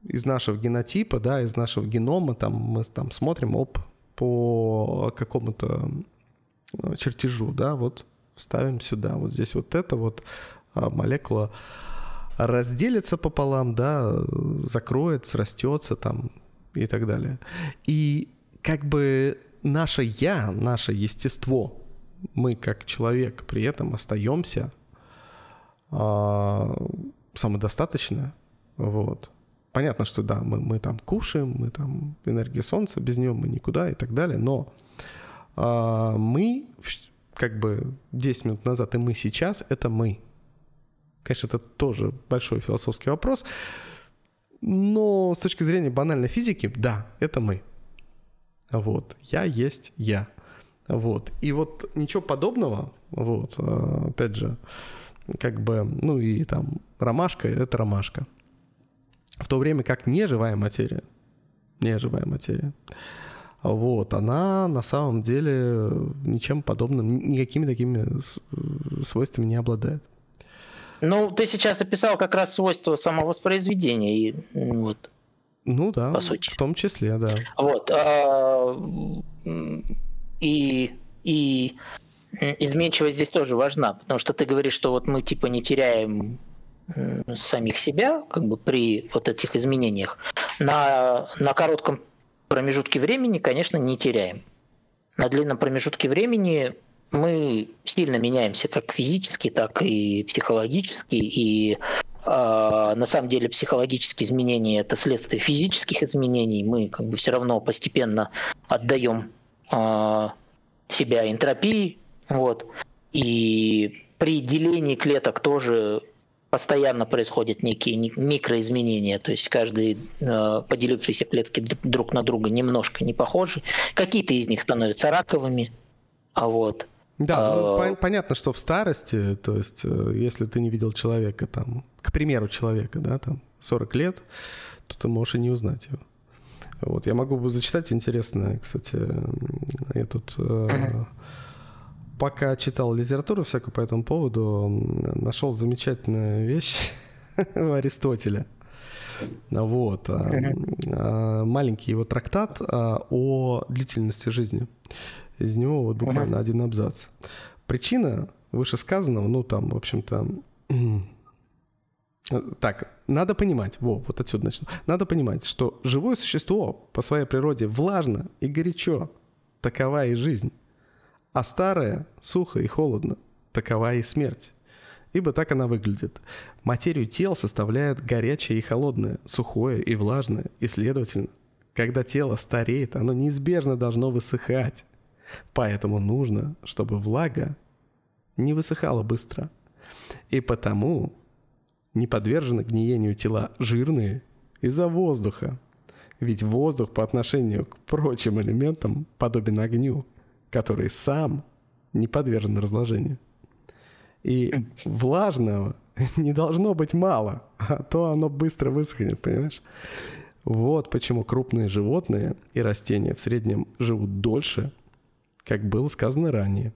из нашего генотипа, да, из нашего генома, там мы там смотрим, оп, по какому-то э, чертежу, да, вот ставим сюда, вот здесь вот это вот молекула разделится пополам, да, закроется, растется там и так далее. И как бы наше я, наше естество, мы как человек при этом остаемся а, самодостаточно, вот. Понятно, что да, мы, мы там кушаем, мы там энергия солнца, без нее мы никуда и так далее, но а, мы как бы 10 минут назад и мы сейчас — это мы. Конечно, это тоже большой философский вопрос. Но с точки зрения банальной физики, да, это мы. Вот. Я есть я. Вот. И вот ничего подобного, вот, а, опять же, как бы, ну и там ромашка — это ромашка. В то время как неживая материя, неживая материя, вот, она на самом деле ничем подобным, никакими такими свойствами не обладает. Ну, ты сейчас описал как раз свойства самовоспроизведения. И, вот. Ну да, по сути. в том числе, да. Вот. А, и, и изменчивость здесь тоже важна, потому что ты говоришь, что вот мы типа не теряем самих себя как бы при вот этих изменениях. На, на коротком промежутке времени, конечно, не теряем. На длинном промежутке времени мы сильно меняемся как физически, так и психологически, и а, на самом деле психологические изменения это следствие физических изменений. Мы как бы все равно постепенно отдаем а, себя энтропии, вот. И при делении клеток тоже постоянно происходят некие микроизменения, то есть каждые э, поделившиеся клетки друг на друга немножко не похожи. Какие-то из них становятся раковыми, а вот да, ну, а... понятно, что в старости, то есть, э, если ты не видел человека, там, к примеру, человека, да, там, 40 лет, то ты можешь и не узнать его. Вот, я могу зачитать интересное, кстати, я тут uh-huh. пока читал литературу всякую по этому поводу, нашел замечательную вещь [laughs] у Аристотеля. Вот. Uh-huh. Маленький его трактат о длительности жизни. Из него вот буквально uh-huh. один абзац. Причина вышесказанного, ну там, в общем-то, [clears throat] так, надо понимать, во, вот отсюда начну. Надо понимать, что живое существо по своей природе влажно и горячо. Такова и жизнь. А старое сухо и холодно. Такова и смерть. Ибо так она выглядит. Материю тел составляет горячее и холодное, сухое и влажное. И, следовательно, когда тело стареет, оно неизбежно должно высыхать. Поэтому нужно, чтобы влага не высыхала быстро. И потому не подвержены гниению тела жирные из-за воздуха. Ведь воздух по отношению к прочим элементам подобен огню, который сам не подвержен разложению. И влажного [laughs] не должно быть мало, а то оно быстро высохнет, понимаешь? Вот почему крупные животные и растения в среднем живут дольше, как было сказано ранее.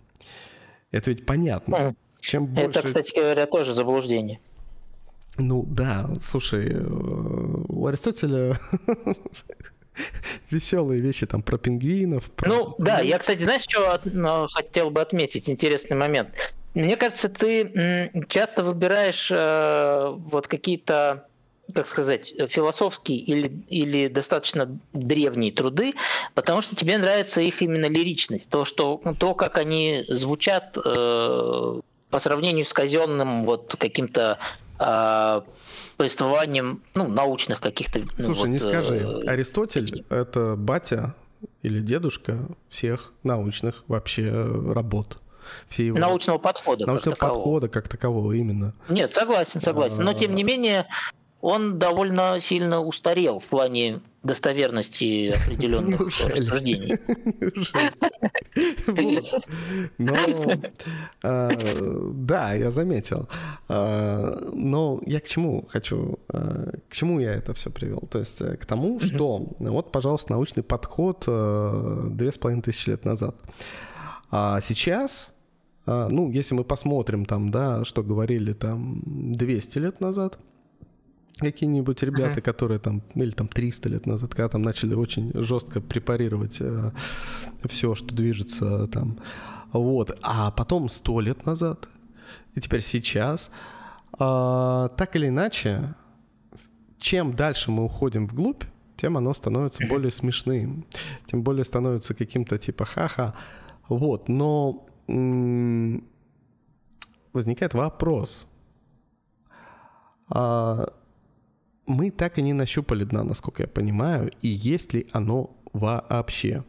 Это ведь понятно. Чем больше... Это, кстати говоря, тоже заблуждение. Ну да, слушай, э, у Аристотеля [laughs] веселые вещи там про пингвинов. Про... Ну да, я, кстати, знаешь, что хотел бы отметить? Интересный момент. Мне кажется, ты часто выбираешь э, вот какие-то как сказать, философские или, или достаточно древние труды, потому что тебе нравится их именно лиричность, то, что, то как они звучат э, по сравнению с казенным вот каким-то э, повествованием ну, научных каких-то... Ну, Слушай, вот, не скажи, э, Аристотель это батя или дедушка всех научных вообще работ все его... Научного подхода. Научного как подхода как такового именно. Нет, согласен, согласен. Но тем не менее, он довольно сильно устарел в плане достоверности определенных [laughs] рассуждений. Ну, а, да, я заметил. А, но я к чему хочу, а, к чему я это все привел? То есть э, к тому, что вот, пожалуйста, научный подход э, две с половиной тысячи лет назад. А сейчас ну, если мы посмотрим там, да, что говорили там 200 лет назад, какие-нибудь ребята, uh-huh. которые там, или там 300 лет назад, когда там начали очень жестко препарировать э, все, что движется там. Вот. А потом 100 лет назад, и теперь сейчас. Э, так или иначе, чем дальше мы уходим вглубь, тем оно становится более смешным, тем более становится каким-то типа ха-ха. Вот, но м- возникает вопрос. А мы так и не нащупали дна, насколько я понимаю, и есть ли оно вообще?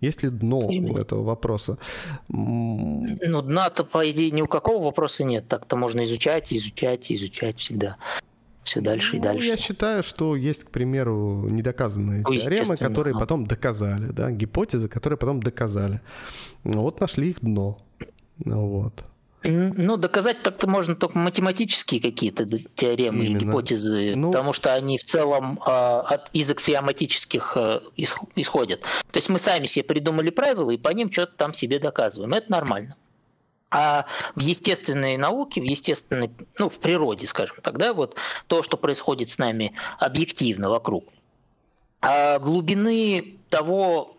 Есть ли дно Именно. у этого вопроса? Ну, дна-то, по идее, ни у какого вопроса нет. Так-то можно изучать, изучать, изучать всегда. Все дальше ну, и дальше. Я считаю, что есть, к примеру, недоказанные ну, теоремы, которые да. потом доказали, да, гипотезы, которые потом доказали. Вот нашли их дно. Вот. Ну, доказать так-то можно только математические какие-то теоремы Именно. и гипотезы, ну... потому что они в целом э, от, из аксиоматических э, исходят. То есть мы сами себе придумали правила и по ним что-то там себе доказываем. Это нормально. А в естественной науке, в естественной, ну, в природе, скажем так, да, вот то, что происходит с нами объективно вокруг, А глубины того,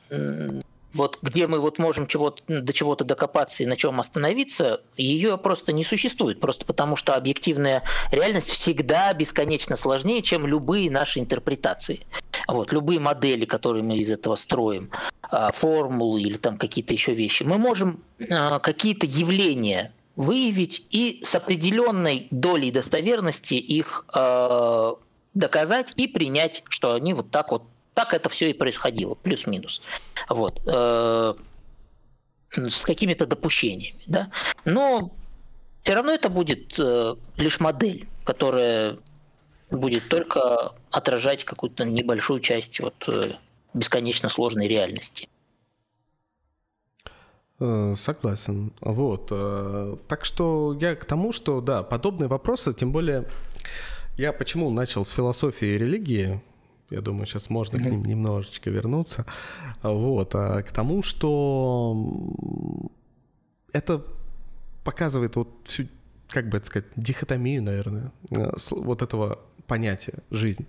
вот где мы вот можем чего-то, до чего-то докопаться и на чем остановиться, ее просто не существует. Просто потому что объективная реальность всегда бесконечно сложнее, чем любые наши интерпретации. Вот, любые модели, которые мы из этого строим, а, формулы или там какие-то еще вещи. Мы можем а, какие-то явления выявить и с определенной долей достоверности их э, доказать и принять, что они вот так вот так это все и происходило, плюс-минус. Вот. Э, с какими-то допущениями. Да? Но все равно это будет э, лишь модель, которая будет только отражать какую-то небольшую часть вот, э, бесконечно сложной реальности. Согласен. Вот. Так что я к тому, что да, подобные вопросы, тем более я почему начал с философии и религии, я думаю, сейчас можно mm-hmm. к ним немножечко вернуться. Вот. А к тому, что это показывает вот всю, как бы это сказать, дихотомию, наверное, э, вот этого понятия жизнь.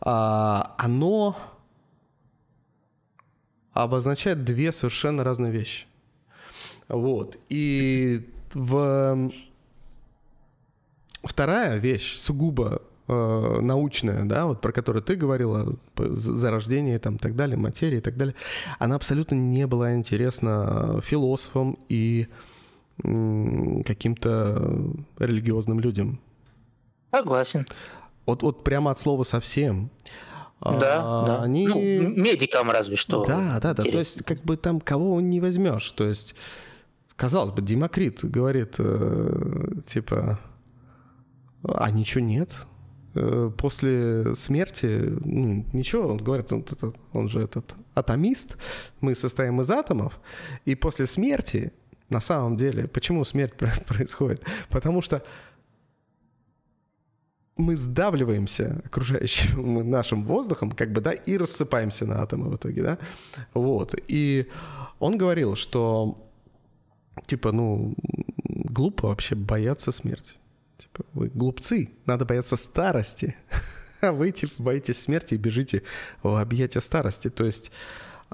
А, оно обозначает две совершенно разные вещи. Вот. И в... вторая вещь сугубо научная, да, вот про которую ты говорила, зарождение там так далее, материи и так далее, она абсолютно не была интересна философам и каким-то религиозным людям. Согласен. Вот, вот прямо от слова совсем. Да, а, да. Они... Ну, медикам разве что. Да, да, да. То есть, как бы там кого не возьмешь. То есть, казалось бы, Демокрит говорит, э, типа, а ничего нет. Э, после смерти, ну, ничего, он говорит, он, он же этот атомист, мы состоим из атомов, и после смерти, на самом деле, почему смерть [laughs] происходит? Потому что мы сдавливаемся окружающим [laughs] нашим воздухом, как бы, да, и рассыпаемся на атомы в итоге, да, вот. И он говорил, что, типа, ну, глупо вообще бояться смерти. Типа, вы глупцы, надо бояться старости. А вы, типа, боитесь смерти и бежите в объятия старости. То есть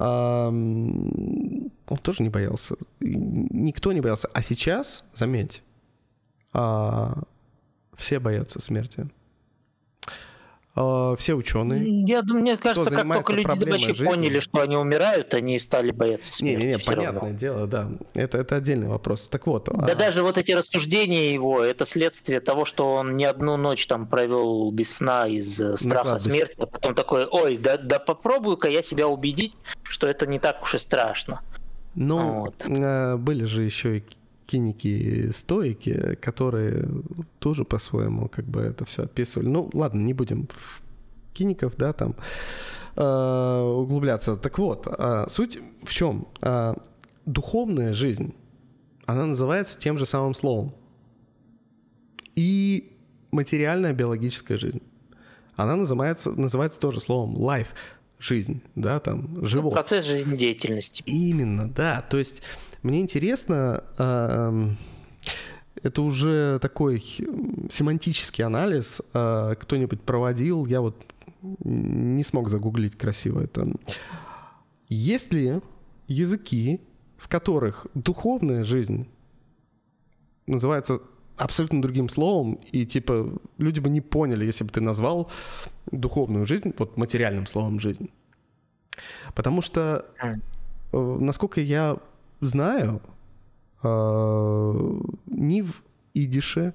он тоже не боялся. Никто не боялся. А сейчас, заметь, а, все боятся смерти. А, все ученые. Я думаю, мне кажется, как только люди вообще жизни. поняли, что они умирают, они стали бояться смерти. Не-не-не, понятное равно. дело, да. Это, это отдельный вопрос. Так вот. Да а... даже вот эти рассуждения его, это следствие того, что он не одну ночь там провел без сна из э, страха смерти, а потом такой, ой, да, да попробую-ка я себя убедить, что это не так уж и страшно. Ну, вот. Э, были же еще и киники стоики, которые тоже по-своему как бы это все описывали. Ну, ладно, не будем в киников, да, там э, углубляться. Так вот, э, суть в чем? Э, духовная жизнь, она называется тем же самым словом. И материальная биологическая жизнь. Она называется, называется тоже словом life, жизнь, да, там, живот. Процесс жизнедеятельности. Именно, да. То есть мне интересно, это уже такой семантический анализ а, кто-нибудь проводил, я вот не смог загуглить красиво это. Есть ли языки, в которых духовная жизнь называется абсолютно другим словом, и типа люди бы не поняли, если бы ты назвал духовную жизнь вот материальным словом жизнь. Потому что, э, насколько я знаю, э, ни в идише,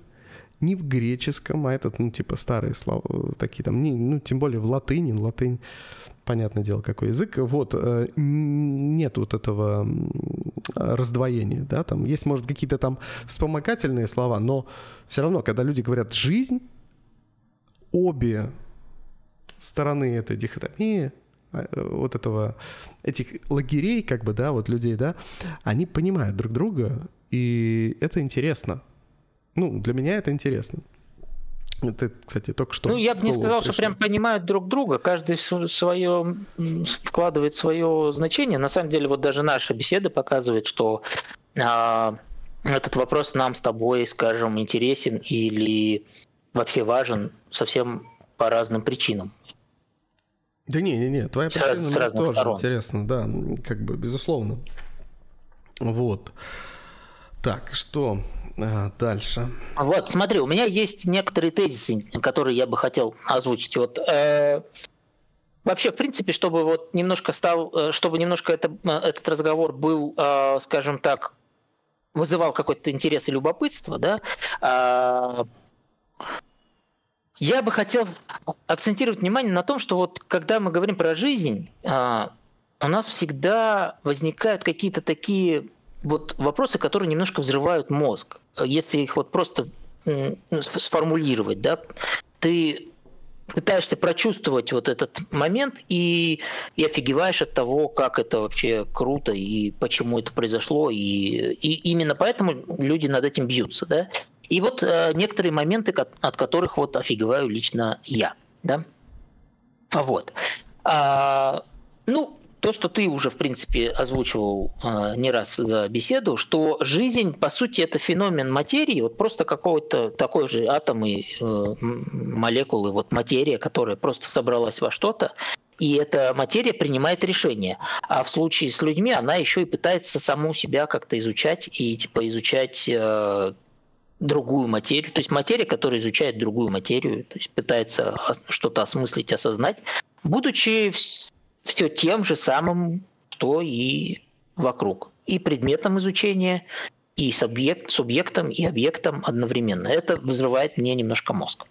ни в греческом, а этот, ну, типа, старые слова, такие там, ну, тем более в латыни, латынь, понятное дело, какой язык, вот, э, нет вот этого раздвоения, да, там есть, может, какие-то там вспомогательные слова, но все равно, когда люди говорят «жизнь», обе стороны этой дихотомии а, вот этого, этих лагерей, как бы, да, вот людей, да, они понимают друг друга, и это интересно. Ну, для меня это интересно. Это, кстати, только что. Ну, я бы не сказал, пришло. что прям понимают друг друга. Каждый свое вкладывает свое значение. На самом деле, вот даже наша беседа показывает, что а, этот вопрос нам с тобой, скажем, интересен или вообще важен совсем по разным причинам. Да не, не, не, твоя причина с, тоже сторон. интересно, да, как бы, безусловно. Вот. Так, что а, дальше? Вот, смотри, у меня есть некоторые тезисы, которые я бы хотел озвучить. Вот, э, вообще, в принципе, чтобы вот немножко стал, э, чтобы немножко это, э, этот разговор был, э, скажем так, вызывал какой-то интерес и любопытство, да, э, я бы хотел акцентировать внимание на том, что вот когда мы говорим про жизнь, э, у нас всегда возникают какие-то такие вот вопросы, которые немножко взрывают мозг. Если их вот просто сформулировать, да, ты пытаешься прочувствовать вот этот момент и, и офигеваешь от того, как это вообще круто и почему это произошло. И, и именно поэтому люди над этим бьются. Да? И вот э, некоторые моменты, от которых вот офигеваю лично я. Да? Вот. А, ну, то, что ты уже, в принципе, озвучивал э, не раз за беседу, что жизнь, по сути, это феномен материи, вот просто какого-то такой же атом и э, молекулы, вот материя, которая просто собралась во что-то, и эта материя принимает решение. А в случае с людьми она еще и пытается саму себя как-то изучать и типа изучать э, другую материю, то есть материя, которая изучает другую материю, то есть пытается что-то осмыслить, осознать, будучи все тем же самым, что и вокруг. И предметом изучения, и субъект, субъектом, и объектом одновременно. Это взрывает мне немножко мозг.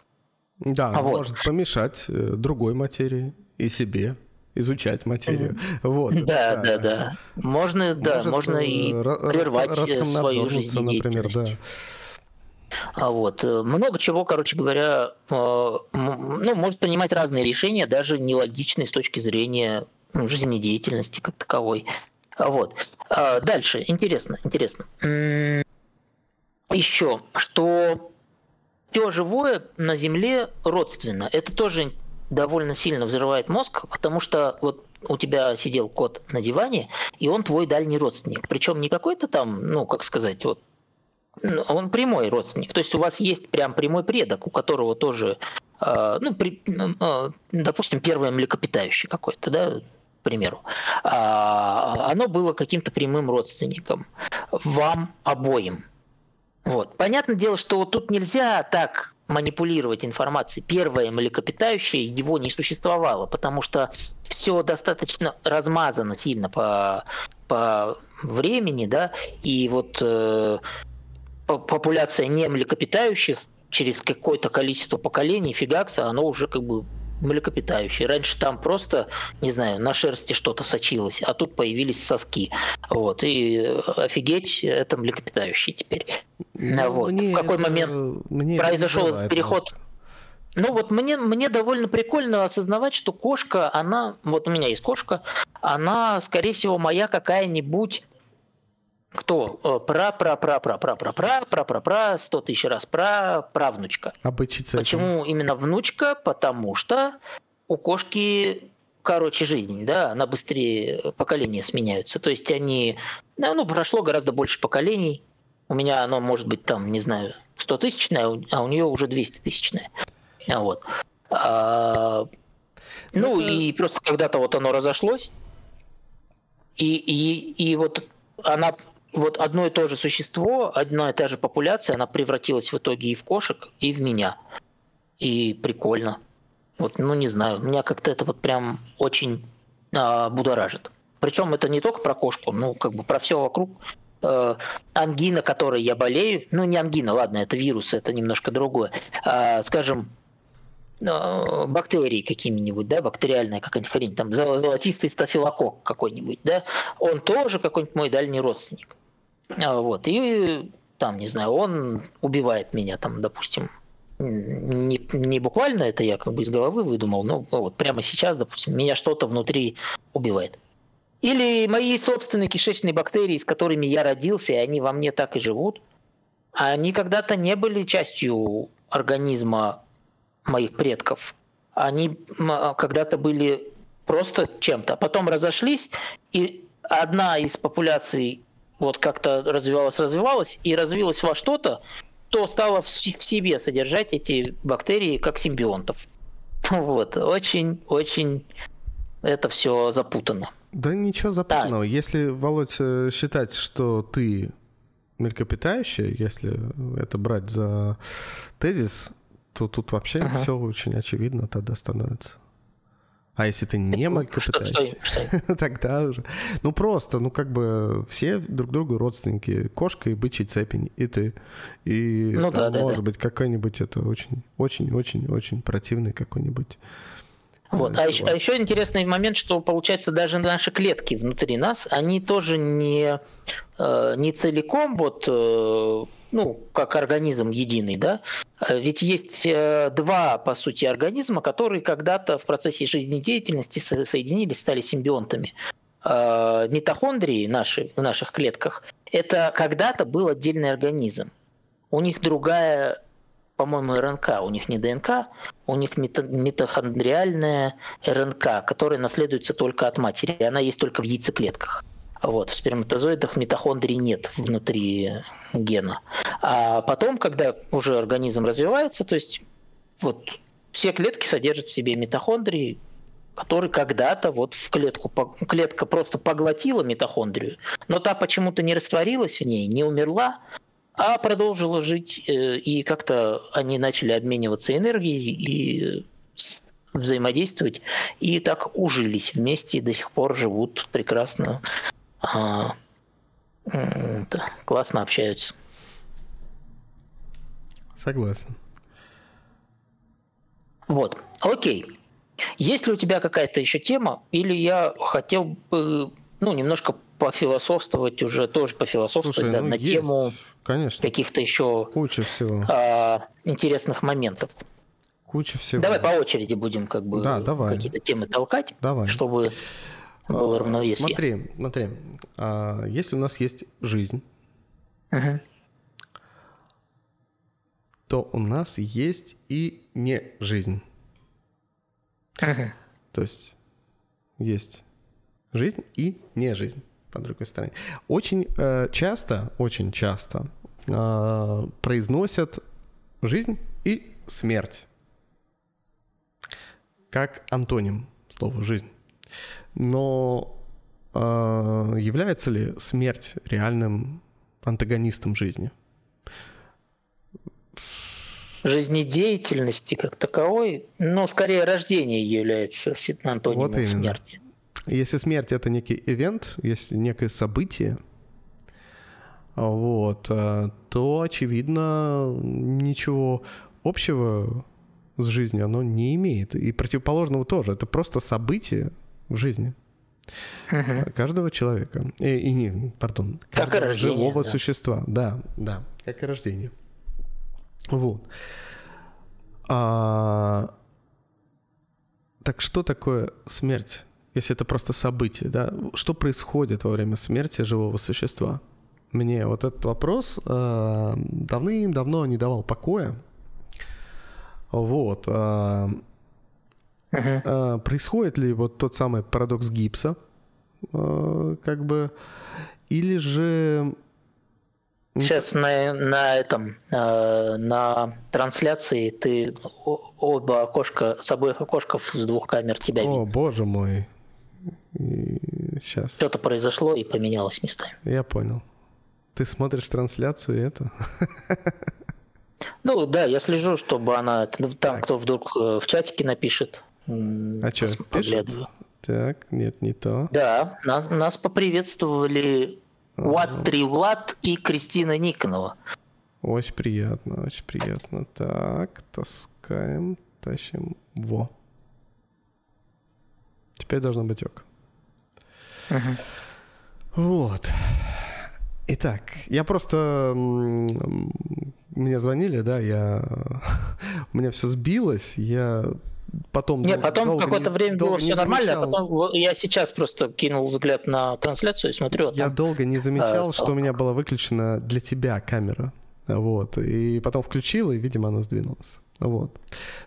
Да, а вот. может помешать э, другой материи и себе изучать материю. Вот. Да, да, да. Можно, да, может, можно и э, прервать э, свою жизнь. например, да. А вот. Много чего, короче говоря, ну, может принимать разные решения, даже нелогичные с точки зрения ну, жизнедеятельности как таковой. А вот. А дальше. Интересно, интересно. Еще, что все живое на Земле родственно. Это тоже довольно сильно взрывает мозг, потому что вот у тебя сидел кот на диване, и он твой дальний родственник. Причем не какой-то там, ну, как сказать, вот он прямой родственник. То есть у вас есть прям прямой предок, у которого тоже, э, ну, при, э, допустим, первое млекопитающее какое-то, да, примеру, а, оно было каким-то прямым родственником вам обоим. Вот. Понятное дело, что вот тут нельзя так манипулировать информацией. Первое млекопитающее его не существовало, потому что все достаточно размазано сильно по, по времени, да, и вот э, популяция не млекопитающих через какое-то количество поколений, фигакса, оно уже как бы млекопитающие. Раньше там просто, не знаю, на шерсти что-то сочилось, а тут появились соски. Вот. И офигеть, это млекопитающие теперь. Ну, вот. В какой это, момент мне произошел этот переход... Просто. Ну вот мне, мне довольно прикольно осознавать, что кошка, она, вот у меня есть кошка, она, скорее всего, моя какая-нибудь кто? Пра, пра, пра, пра, пра, пра, пра, пра, пра, пра, сто тысяч раз пра, правнучка. Обычица. Почему именно внучка? Потому что у кошки короче жизнь, да, она быстрее поколения сменяются. То есть они, ну, прошло гораздо больше поколений. У меня оно может быть там, не знаю, 100 тысячное, а у нее уже 200 тысячное. Вот. А, ну, это... и просто когда-то вот оно разошлось, и, и, и вот она вот одно и то же существо, одна и та же популяция, она превратилась в итоге и в кошек, и в меня. И прикольно. Вот, ну не знаю, меня как-то это вот прям очень а, будоражит. Причем это не только про кошку, ну как бы про все вокруг. Э, ангина, которой я болею, ну не ангина, ладно, это вирус, это немножко другое. А, скажем, э, бактерии какими-нибудь, да, бактериальная какая-нибудь хрень, там золотистый стафилококк какой-нибудь, да, он тоже какой-нибудь мой дальний родственник. А, вот, и там, не знаю, он убивает меня, там, допустим, не, не буквально это я как бы из головы выдумал, но вот прямо сейчас, допустим, меня что-то внутри убивает. Или мои собственные кишечные бактерии, с которыми я родился, и они во мне так и живут, они когда-то не были частью организма моих предков. Они когда-то были просто чем-то, а потом разошлись, и одна из популяций вот как-то развивалась, развивалась и развилась во что-то, то стало в себе содержать эти бактерии как симбионтов. [laughs] Вот, очень-очень это все запутано. Да ничего запутанного. Да. Если, Володь, э, считать, что ты млекопитающее, если это брать за тезис, то тут вообще ага. все очень очевидно тогда становится. А если ты не млекопитающее, [laughs] тогда уже... Ну просто, ну как бы все друг другу родственники. Кошка и бычий цепень, и ты. И ну, там, да, может да, быть какой-нибудь это очень, очень, очень, очень противный какой-нибудь вот. А, еще, а еще интересный момент, что получается даже наши клетки внутри нас, они тоже не, э, не целиком вот, э, ну, как организм единый, да? А ведь есть э, два, по сути, организма, которые когда-то в процессе жизнедеятельности соединились, стали симбионтами. Митохондрии наши, в наших клетках, это когда-то был отдельный организм. У них другая по-моему, РНК, у них не ДНК, у них митохондриальная РНК, которая наследуется только от матери, она есть только в яйцеклетках. Вот, в сперматозоидах митохондрий нет внутри гена. А потом, когда уже организм развивается, то есть вот все клетки содержат в себе митохондрии, которые когда-то вот в клетку, клетка просто поглотила митохондрию, но та почему-то не растворилась в ней, не умерла, а продолжила жить, э, и как-то они начали обмениваться энергией и взаимодействовать, и так ужились вместе, и до сих пор живут прекрасно, а, классно общаются. Согласен. Вот, окей. Есть ли у тебя какая-то еще тема, или я хотел бы, ну, немножко пофилософствовать уже, тоже пофилософствовать Слушай, да, ну, на есть. тему Конечно. каких-то еще Куча всего. А, интересных моментов. Куча всего. Давай по очереди будем как бы да, давай. какие-то темы толкать, давай. чтобы было а, равновесие. Смотри, смотри. А, если у нас есть жизнь, угу. то у нас есть и не жизнь. Угу. То есть есть жизнь и не жизнь по другой стороне. Очень э, часто, очень часто э, произносят жизнь и смерть как антоним слова жизнь. Но э, является ли смерть реальным антагонистом жизни? жизнедеятельности как таковой, но скорее рождение является антонимом вот смерти. Если смерть это некий ивент, если некое событие, вот, э, то, очевидно, ничего общего с жизнью оно не имеет. И противоположного тоже. Это просто событие в жизни угу. каждого человека. И, и не, пардон, каждого как и рождение, живого да. существа. Да, да, как и рождение. Вот. А, так что такое смерть? Если это просто событие, да, что происходит во время смерти живого существа? Мне вот этот вопрос э, давным-давно не давал покоя. Вот. Э, э, происходит ли вот тот самый парадокс гипса, э, как бы, или же Сейчас на, на этом, э, на трансляции ты оба окошка, с обоих окошков с двух камер тебя О, видно. боже мой. И сейчас. Что-то произошло и поменялось местами. Я понял. Ты смотришь трансляцию и это? Ну да, я слежу, чтобы она там, так. кто вдруг э, в чатике напишет. А что, пишет? Так, нет, не то. Да, нас, нас поприветствовали Влад Три Влад и Кристина Никонова. Очень приятно, очень приятно. Так, таскаем, тащим. Во. Теперь должно быть ок. Uh-huh. Вот. Итак, я просто... Мне звонили, да, я... [laughs] У меня все сбилось, я потом... Нет, потом какое-то время было все нормально, а потом я сейчас просто кинул взгляд на трансляцию и смотрю. Я там, долго не замечал, а, что у меня была выключена для тебя камера. Вот. И потом включил, и, видимо, оно сдвинулось. Вот.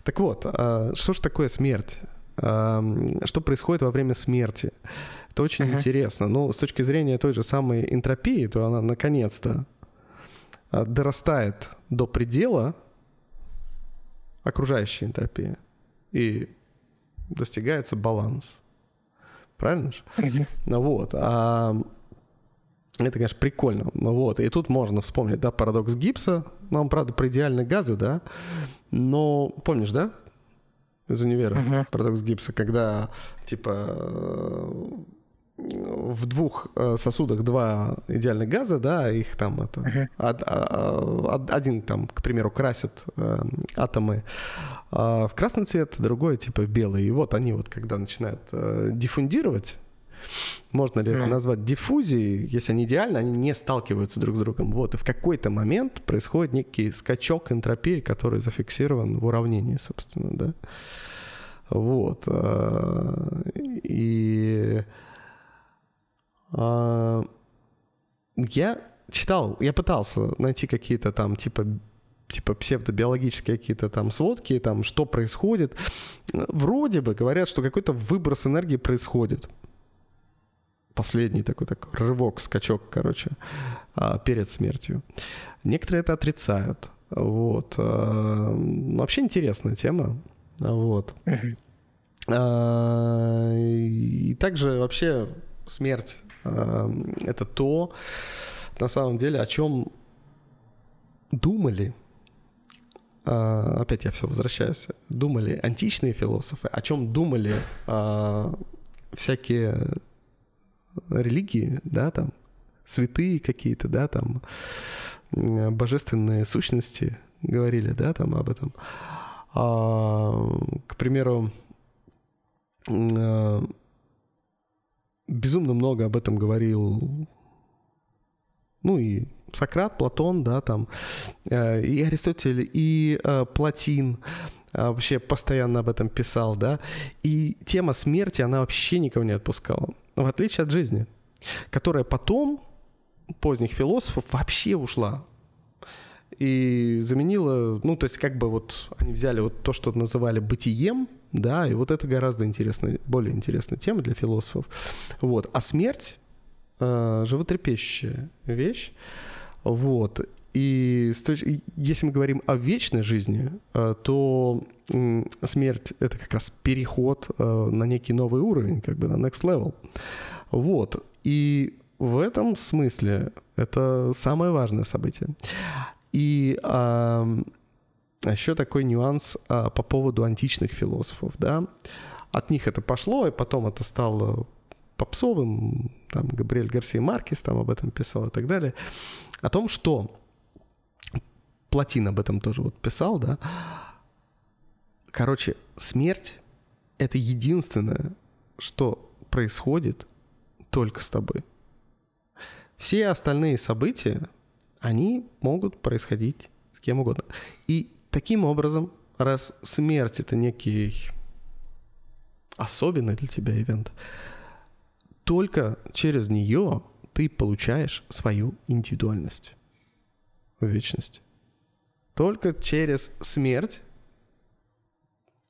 Так вот, а что же такое смерть? что происходит во время смерти. Это очень uh-huh. интересно. Но с точки зрения той же самой энтропии, то она наконец-то а, дорастает до предела окружающей энтропии и достигается баланс. Правильно же? Ну вот. А это, конечно, прикольно. Вот. И тут можно вспомнить, да, парадокс Гибса. Нам, ну, правда, про идеальные газы, да. Но помнишь, да? Из универа. Uh-huh. Парадокс Гибса, когда, типа, в двух э, сосудах два идеальных газа, да, их там это uh-huh. од, а, од, один там, к примеру, красит э, атомы э, в красный цвет, другой типа белый. И вот они вот когда начинают э, диффундировать, можно ли uh-huh. назвать диффузией, если они идеальны, они не сталкиваются друг с другом. Вот, и в какой-то момент происходит некий скачок энтропии, который зафиксирован в уравнении, собственно, да. Вот. Э, и а, я читал, я пытался найти какие-то там типа типа псевдобиологические какие-то там сводки, там что происходит. Вроде бы говорят, что какой-то выброс энергии происходит. Последний такой такой рывок, скачок, короче, а, перед смертью. Некоторые это отрицают. Вот. А, вообще интересная тема. Вот. И также вообще смерть это то, на самом деле, о чем думали, э, опять я все возвращаюсь, думали античные философы, о чем думали э, всякие религии, да, там, святые какие-то, да, там, божественные сущности говорили, да, там об этом. А, к примеру, безумно много об этом говорил, ну и Сократ, Платон, да, там, э, и Аристотель, и э, Платин э, вообще постоянно об этом писал, да, и тема смерти, она вообще никого не отпускала, в отличие от жизни, которая потом, поздних философов, вообще ушла и заменила, ну, то есть как бы вот они взяли вот то, что называли бытием, да, и вот это гораздо интересная, более интересная тема для философов. Вот. А смерть э, животрепещущая вещь. Вот. И если мы говорим о вечной жизни, э, то смерть — это как раз переход э, на некий новый уровень, как бы на next level. Вот. И в этом смысле это самое важное событие. И еще такой нюанс а, по поводу античных философов, да. От них это пошло, и потом это стало попсовым, там Габриэль Гарсия Маркес там об этом писал и так далее, о том, что Платин об этом тоже вот писал, да. Короче, смерть — это единственное, что происходит только с тобой. Все остальные события, они могут происходить с кем угодно. И Таким образом, раз смерть это некий особенный для тебя ивент, только через нее ты получаешь свою индивидуальность в вечности. Только через смерть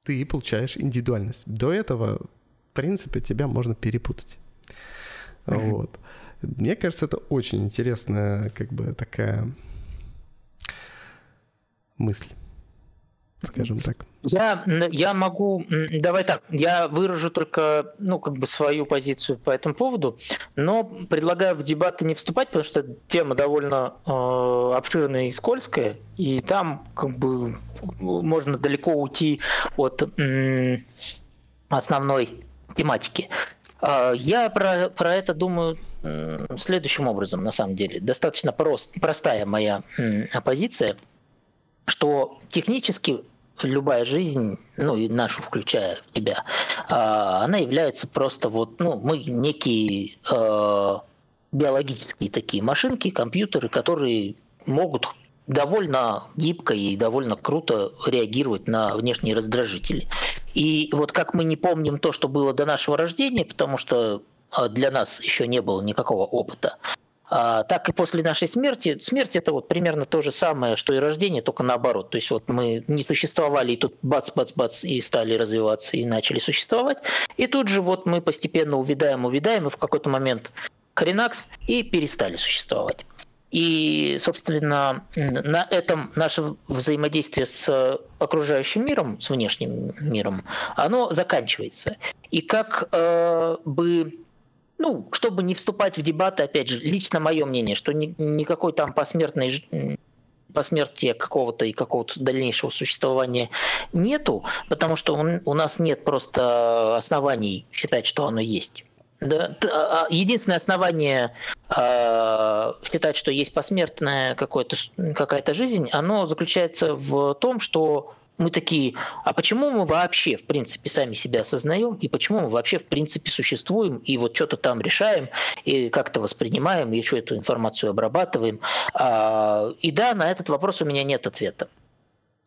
ты получаешь индивидуальность. До этого, в принципе, тебя можно перепутать. Mm-hmm. Вот. Мне кажется, это очень интересная, как бы такая мысль скажем так. Я, я могу, давай так, я выражу только, ну, как бы свою позицию по этому поводу, но предлагаю в дебаты не вступать, потому что тема довольно э, обширная и скользкая, и там как бы можно далеко уйти от э, основной тематики. Э, я про, про это думаю э, следующим образом, на самом деле. Достаточно прост, простая моя э, позиция – что технически любая жизнь, ну и нашу включая тебя, а, она является просто вот, ну, мы некие э, биологические такие машинки, компьютеры, которые могут довольно гибко и довольно круто реагировать на внешние раздражители. И вот как мы не помним то, что было до нашего рождения, потому что а, для нас еще не было никакого опыта, а, так и после нашей смерти. Смерть это вот примерно то же самое, что и рождение, только наоборот. То есть вот мы не существовали, и тут бац-бац-бац, и стали развиваться, и начали существовать. И тут же вот мы постепенно увядаем, увядаем, и в какой-то момент хренакс, и перестали существовать. И, собственно, на этом наше взаимодействие с окружающим миром, с внешним миром, оно заканчивается. И как э, бы ну, чтобы не вступать в дебаты, опять же, лично мое мнение, что ни, никакой там посмертной посмертия какого-то и какого-то дальнейшего существования нету, потому что у нас нет просто оснований считать, что оно есть. Да, а, единственное основание э, считать, что есть посмертная какая-то жизнь, оно заключается в том, что мы такие, а почему мы вообще, в принципе, сами себя осознаем, и почему мы вообще, в принципе, существуем, и вот что-то там решаем, и как-то воспринимаем, еще эту информацию обрабатываем. А, и да, на этот вопрос у меня нет ответа.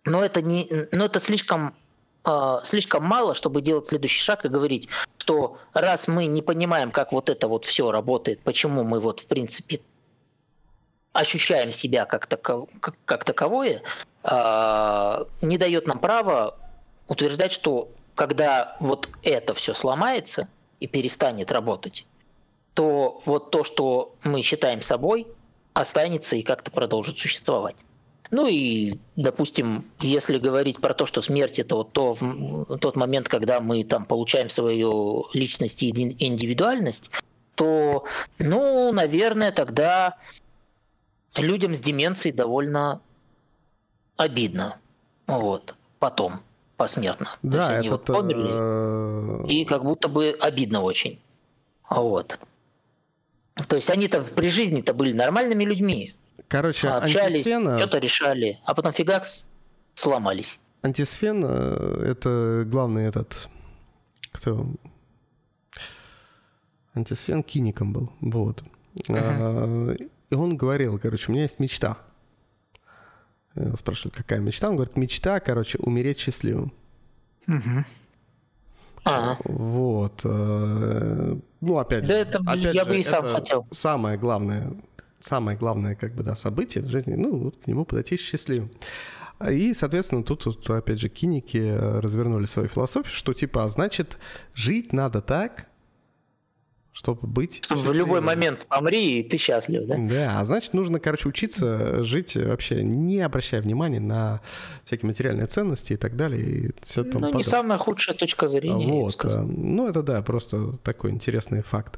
Но это, не, но это слишком а, слишком мало, чтобы делать следующий шаг и говорить, что раз мы не понимаем, как вот это вот все работает, почему мы вот в принципе ощущаем себя как, таков, как, как таковое, э, не дает нам права утверждать, что когда вот это все сломается и перестанет работать, то вот то, что мы считаем собой, останется и как-то продолжит существовать. Ну и, допустим, если говорить про то, что смерть это вот то, тот момент, когда мы там получаем свою личность и индивидуальность, то, ну, наверное, тогда людям с деменцией довольно обидно. Вот. Потом, посмертно. Да, То есть они вот померли, э, и как будто бы обидно очень. Вот. То есть они-то при жизни-то были нормальными людьми. Короче, общались, антисфена... что-то решали, а потом фигакс сломались. Антисфен э, это главный этот, кто антисфен киником был, вот. Uh-huh. И он говорил, короче, у меня есть мечта. Я его спрашивали, какая мечта? Он говорит, мечта, короче, умереть счастливым. Угу. А. Вот. Э, ну, опять да же. Это, опять я же, бы и сам хотел. Самое главное, самое главное, как бы, да, событие в жизни, ну, вот к нему подойти счастливым. И, соответственно, тут, тут, опять же, киники развернули свою философию, что, типа, а значит, жить надо так, чтобы быть Чтобы в любой момент помри, и ты счастлив, да? Да, а значит, нужно, короче, учиться жить вообще, не обращая внимания на всякие материальные ценности и так далее. И все ну, не самая худшая точка зрения. Вот. А, ну, это да, просто такой интересный факт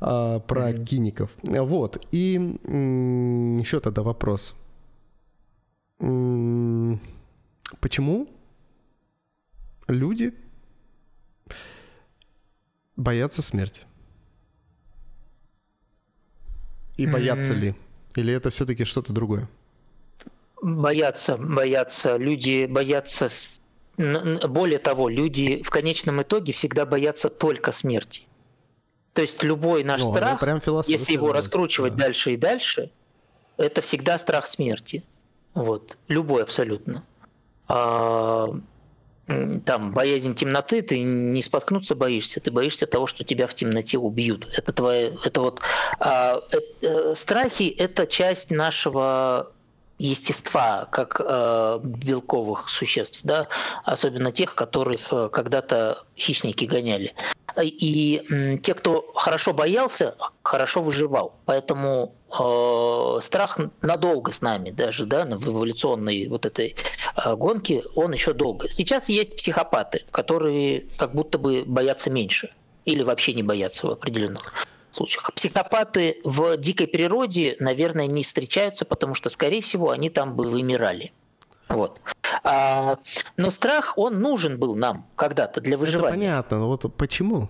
а, про mm-hmm. гиников. Вот. И м- еще тогда вопрос. М- почему люди боятся смерти? И боятся mm-hmm. ли? Или это все-таки что-то другое? Боятся, боятся. Люди боятся... Более того, люди в конечном итоге всегда боятся только смерти. То есть любой наш ну, страх, прям если его раскручивать да. дальше и дальше, это всегда страх смерти. Вот. Любой абсолютно. А, там боязнь темноты, ты не споткнуться боишься, ты боишься того, что тебя в темноте убьют. Это твои, это вот а, это, страхи это часть нашего естества, как э, белковых существ, да, особенно тех, которых э, когда-то хищники гоняли. И те, кто хорошо боялся, хорошо выживал. Поэтому э, страх надолго с нами, даже да, в эволюционной вот этой э, гонке, он еще долго. Сейчас есть психопаты, которые как будто бы боятся меньше или вообще не боятся в определенных случаях. Психопаты в дикой природе, наверное, не встречаются, потому что, скорее всего, они там бы вымирали. Вот. А, но страх, он нужен был нам когда-то для выживания. Это понятно, но вот почему?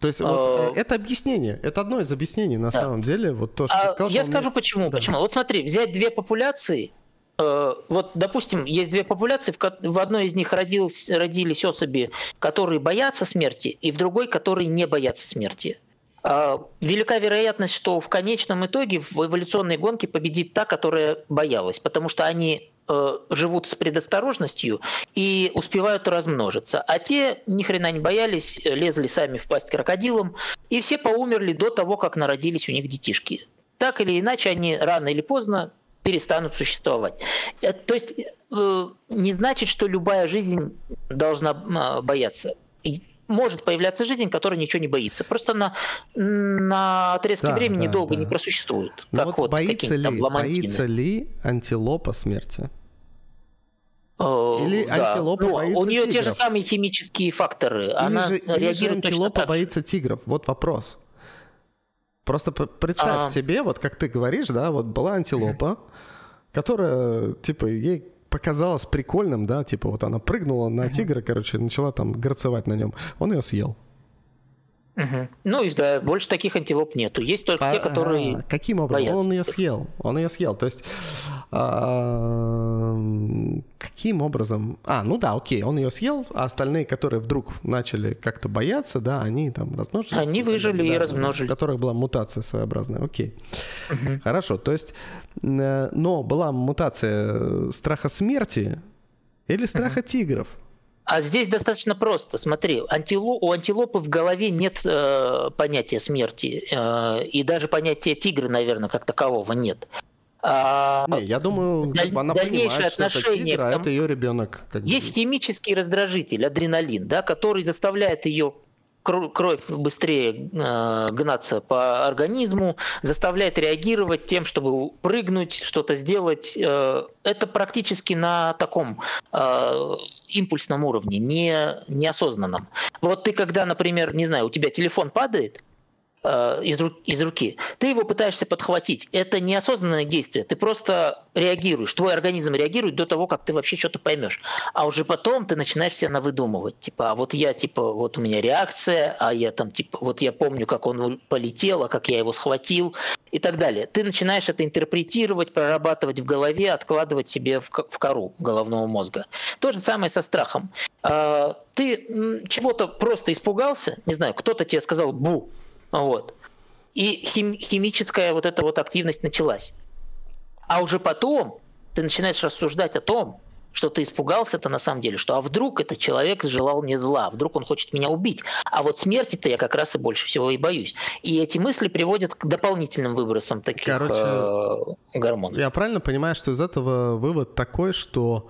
То есть вот, а, это объяснение, это одно из объяснений на да. самом деле. Вот то, что а, ты сказал, я скажу мне... почему. Да. Почему? Вот смотри, взять две популяции. Э, вот, допустим, есть две популяции, в одной из них родились, родились особи, которые боятся смерти, и в другой, которые не боятся смерти. А, велика вероятность, что в конечном итоге в эволюционной гонке победит та, которая боялась, потому что они э, живут с предосторожностью и успевают размножиться. А те ни хрена не боялись, лезли сами в пасть крокодилам, и все поумерли до того, как народились у них детишки. Так или иначе, они рано или поздно перестанут существовать. Э, то есть э, не значит, что любая жизнь должна бояться может появляться жизнь, которая ничего не боится. Просто на, на отрезке да, времени да, долго да. не просуществует. Но как вот, вот боится, ли, боится ли антилопа смерти? Или да. антилопа ну, боится У нее тигров. те же самые химические факторы. Или Она же, реагирует или же антилопа боится тигров. Вот вопрос. Просто представь а... себе, вот как ты говоришь, да, вот была антилопа, которая, типа, ей показалось прикольным, да, типа вот она прыгнула на тигра, короче, начала там горцевать на нем. Он ее съел. Угу. Ну, да, больше таких антилоп нету. Есть только а, те, которые. Каким образом? Боятся. Он ее съел. Он ее съел. То есть. А, каким образом? А, ну да, окей, он ее съел, а остальные, которые вдруг начали как-то бояться, да, они там размножились. Они выжили да, и размножились. У которых была мутация своеобразная. Окей. Угу. Хорошо. То есть. Э, но была мутация страха смерти или страха угу. тигров? А здесь достаточно просто. Смотри, антило, у антилопы в голове нет э, понятия смерти. Э, и даже понятия тигра, наверное, как такового нет. А, не, я думаю, даль, она понимает, что это тигр, а это ее ребенок. Есть бы. химический раздражитель, адреналин, да, который заставляет ее кровь быстрее э, гнаться по организму, заставляет реагировать тем, чтобы прыгнуть, что-то сделать. Э, это практически на таком э, импульсном уровне, не неосознанном. Вот ты когда, например, не знаю, у тебя телефон падает, Э, из, руки, ты его пытаешься подхватить. Это неосознанное действие. Ты просто реагируешь. Твой организм реагирует до того, как ты вообще что-то поймешь. А уже потом ты начинаешь себя навыдумывать. Типа, а вот я, типа, вот у меня реакция, а я там, типа, вот я помню, как он полетел, а как я его схватил и так далее. Ты начинаешь это интерпретировать, прорабатывать в голове, откладывать себе в, кору головного мозга. То же самое со страхом. А, ты чего-то просто испугался, не знаю, кто-то тебе сказал «бу», вот. И хим, химическая вот эта вот активность началась. А уже потом ты начинаешь рассуждать о том, что ты испугался-то на самом деле, что а вдруг этот человек желал мне зла, вдруг он хочет меня убить, а вот смерти-то я как раз и больше всего и боюсь. И эти мысли приводят к дополнительным выбросам таких Короче, э, гормонов. Я правильно понимаю, что из этого вывод такой, что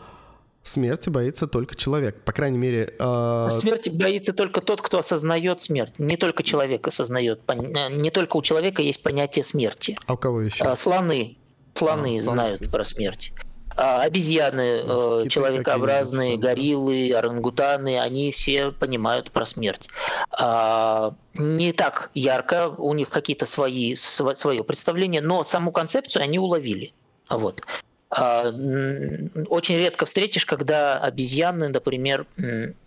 Смерти боится только человек. По крайней мере... Э... Смерти боится только тот, кто осознает смерть. Не только человек осознает. Э, не только у человека есть понятие смерти. А у кого еще? Э, слоны. Слоны а, знают слоны. про смерть. А, обезьяны, ну, э, человекообразные, гориллы, орангутаны, они все понимают про смерть. А, не так ярко, у них какие-то свои, свое представление, но саму концепцию они уловили. Вот. А, очень редко встретишь, когда обезьяны, например,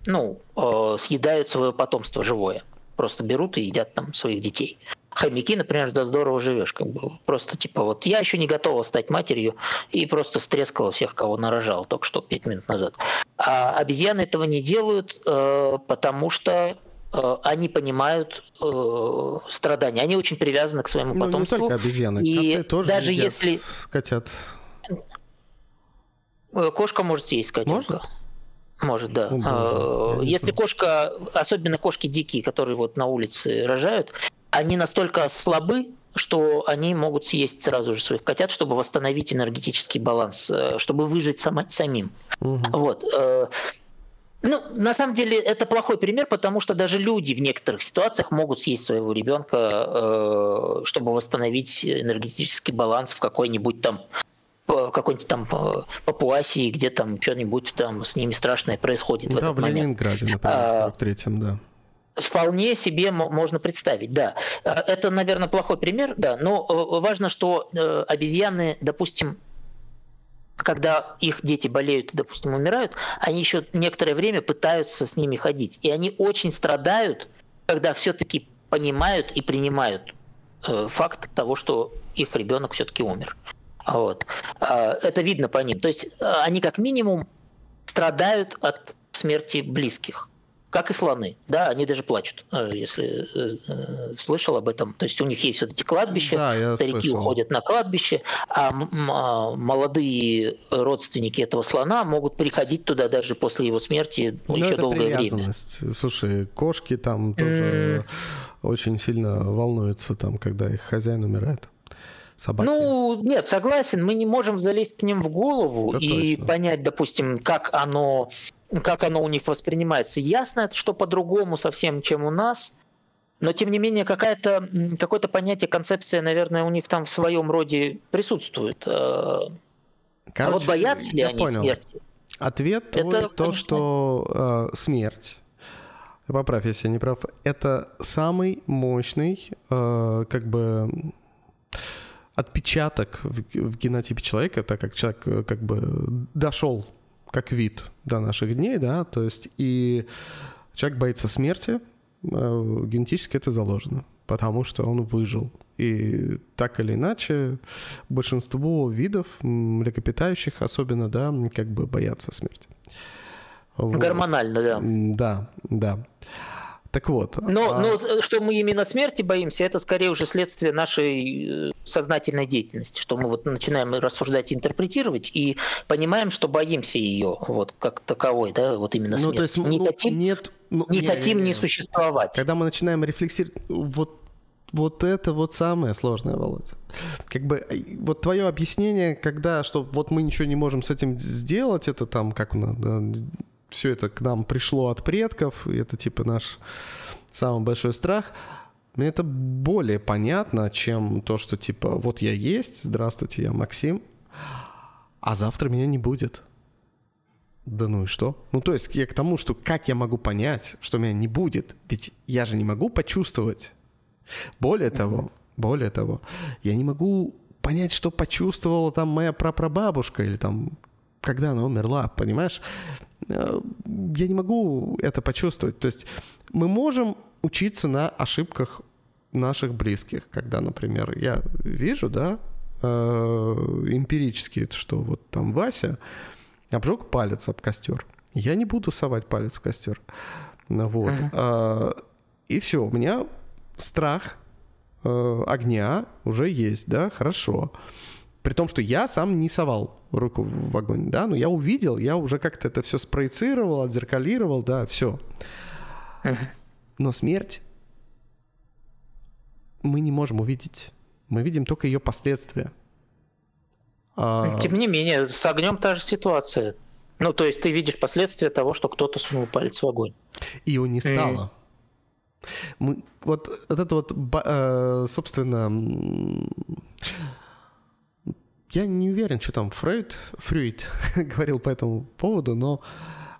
ну, э, съедают свое потомство живое. Просто берут и едят там своих детей. Хомяки, например, да здорово живешь, как бы просто типа вот я еще не готова стать матерью и просто стрескала всех, кого нарожал только что пять минут назад. А обезьяны этого не делают, э, потому что они понимают э, страдания, они очень привязаны к своему ну, потомству. Не только обезьяны, и коты тоже даже если котят. Э, кошка может съесть котенка. Может? Может, да. О, а, Если кошка, особенно кошки дикие, которые вот на улице рожают, они настолько слабы, что они могут съесть сразу же своих котят, чтобы восстановить энергетический баланс, э, чтобы выжить сама, самим. Угу. Вот. Э, ну, на самом деле, это плохой пример, потому что даже люди в некоторых ситуациях могут съесть своего ребенка, чтобы восстановить энергетический баланс в какой-нибудь там какой-нибудь там Папуасии, где там что-нибудь там с ними страшное происходит да, в этот в Ленинграде, например, в 43-м, да. Вполне себе можно представить, да. А, это, наверное, плохой пример, да, но э, важно, что э, обезьяны, допустим, когда их дети болеют, допустим, умирают, они еще некоторое время пытаются с ними ходить. И они очень страдают, когда все-таки понимают и принимают э, факт того, что их ребенок все-таки умер. Вот. А, это видно по ним. То есть а, они как минимум страдают от смерти близких как и слоны, да, они даже плачут, э, если э, э, слышал об этом. То есть у них есть вот эти кладбища, да, старики слышал. уходят на кладбище, а, а молодые родственники этого слона могут приходить туда даже после его смерти ну, еще долгое время. Слушай, кошки там тоже mm. очень сильно волнуются, там, когда их хозяин умирает собаки? Ну, нет, согласен, мы не можем залезть к ним в голову Это и точно. понять, допустим, как оно как оно у них воспринимается. Ясно, что по-другому совсем, чем у нас, но тем не менее какая-то, какое-то понятие, концепция, наверное, у них там в своем роде присутствует. Короче, а вот боятся ли они понял. смерти? Ответ это, твой, то, что э, смерть поправь, если я не прав, это самый мощный, э, как бы отпечаток в, в генотипе человека, так как человек э, как бы дошел как вид до наших дней, да, то есть и человек боится смерти, э, генетически это заложено, потому что он выжил. И так или иначе, большинство видов, млекопитающих особенно, да, как бы боятся смерти. Вот. Гормонально, да. Да, да. Так вот. Но, а... но что мы именно смерти боимся, это скорее уже следствие нашей э, сознательной деятельности, что мы вот начинаем рассуждать, интерпретировать и понимаем, что боимся ее вот как таковой, да, вот именно смерти. Ну, то есть, не ну, хотим, нет, ну, не, не хотим не, не, не существовать. Когда мы начинаем рефлексировать, вот вот это вот самое сложное, Володя. Как бы вот твое объяснение, когда что вот мы ничего не можем с этим сделать, это там как нас все это к нам пришло от предков, и это типа наш самый большой страх. Мне это более понятно, чем то, что типа вот я есть, здравствуйте, я Максим, а завтра меня не будет. Да ну и что? Ну то есть я к тому, что как я могу понять, что меня не будет? Ведь я же не могу почувствовать. Более того, более того, я не могу понять, что почувствовала там моя прапрабабушка или там когда она умерла, понимаешь? Э, я не могу это почувствовать. То есть мы можем учиться на ошибках наших близких, когда, например, я вижу, да, э, эмпирически, что вот там Вася обжег палец об костер. Я не буду совать палец в костер. Вот. Uh-huh. И все, у меня страх э, огня уже есть, да, хорошо. При том, что я сам не совал руку в огонь, да, но я увидел, я уже как-то это все спроецировал, отзеркалировал, да, все. Но смерть мы не можем увидеть. Мы видим только ее последствия. А... Тем не менее, с огнем та же ситуация. Ну, то есть ты видишь последствия того, что кто-то сунул палец в огонь. И его не стало. Mm. Мы, вот, вот это вот, э, собственно, я не уверен, что там Фрейд, Фрейд [laughs] говорил по этому поводу, но,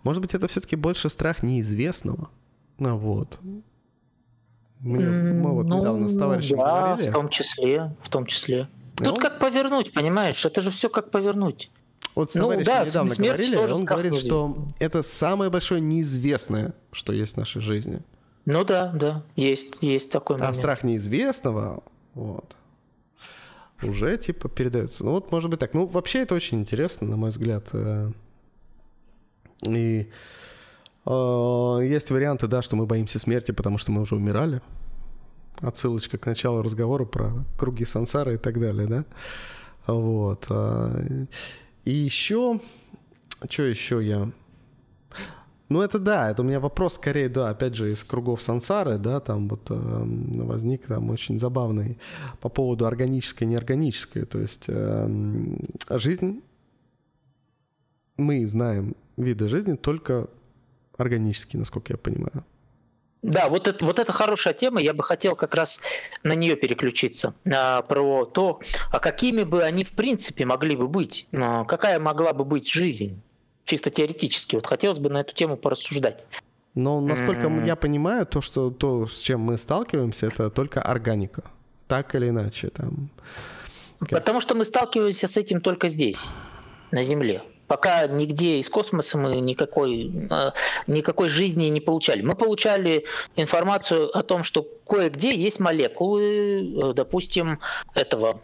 может быть, это все-таки больше страх неизвестного. Ну вот. Мы, мы вот ну, недавно с товарищем да, говорили. в том числе, в том числе. Тут ну, как повернуть, понимаешь? Это же все как повернуть. Вот с ну, товарищем да, недавно говорили, он говорит, что это самое большое неизвестное, что есть в нашей жизни. Ну да, да, есть, есть такой а момент. А страх неизвестного, вот, уже типа передается. Ну вот, может быть так. Ну, вообще это очень интересно, на мой взгляд. Э. И э, есть варианты, да, что мы боимся смерти, потому что мы уже умирали. Отсылочка к началу разговора про круги сансары и так далее, да. Вот. Э. И еще, что еще я ну, это да, это у меня вопрос скорее, да, опять же, из кругов сансары, да, там вот э, возник там очень забавный по поводу органической и неорганической. То есть э, жизнь, мы знаем виды жизни только органические, насколько я понимаю. Да, вот это, вот это хорошая тема, я бы хотел как раз на нее переключиться, а, про то, а какими бы они в принципе могли бы быть, какая могла бы быть жизнь чисто теоретически. Вот хотелось бы на эту тему порассуждать. Но насколько mm-hmm. я понимаю, то, что то, с чем мы сталкиваемся, это только органика. Так или иначе. Там. Потому что мы сталкиваемся с этим только здесь, на Земле. Пока нигде из космоса мы никакой, а, никакой жизни не получали. Мы получали информацию о том, что кое-где есть молекулы, э, допустим, этого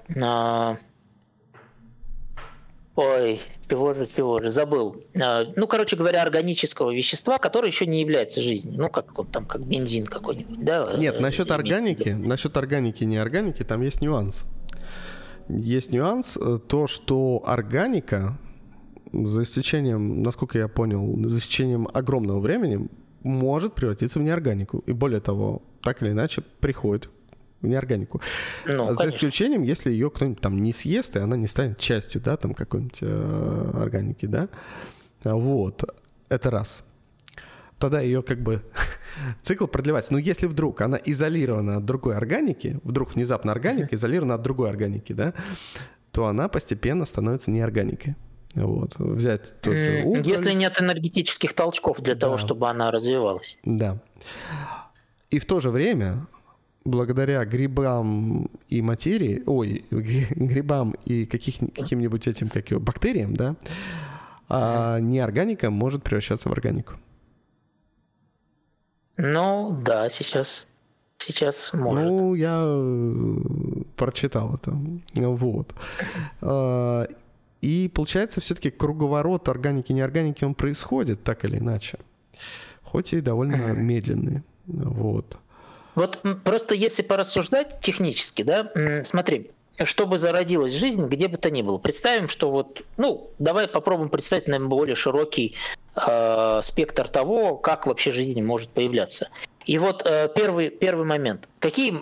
Ой, пивоже, пивоже, забыл. А, ну, короче говоря, органического вещества, которое еще не является жизнью. Ну, как он там, как бензин какой-нибудь, да? Нет, насчет органики, насчет органики, не органики, там есть нюанс. Есть нюанс, э, то, что органика, за исключением, насколько я понял, за исключением огромного времени, может превратиться в неорганику. И более того, так или иначе, приходит неорганику. Ну, За исключением, если ее кто-нибудь там не съест, и она не станет частью, да, там какой-нибудь э, органики, да. Вот. Это раз. Тогда ее как бы [laughs] цикл продлевается. Но если вдруг она изолирована от другой органики, вдруг внезапно органика изолирована от другой органики, да, то она постепенно становится неорганикой. Вот. Взять тот же уголь. Если нет энергетических толчков для да. того, чтобы она развивалась. Да. И в то же время, благодаря грибам и материи, ой, грибам и каких, каким-нибудь этим, как его, бактериям, да, а неорганика может превращаться в органику. Ну, да, сейчас сейчас может. Ну, я э, прочитал это. Вот. А, и получается, все-таки круговорот органики и неорганики, он происходит так или иначе. Хоть и довольно медленный. Вот. Вот просто если порассуждать технически, да, смотри, чтобы зародилась жизнь, где бы то ни было. Представим, что вот, ну, давай попробуем представить, наверное, более широкий э, спектр того, как вообще жизнь может появляться. И вот э, первый, первый момент. Какие,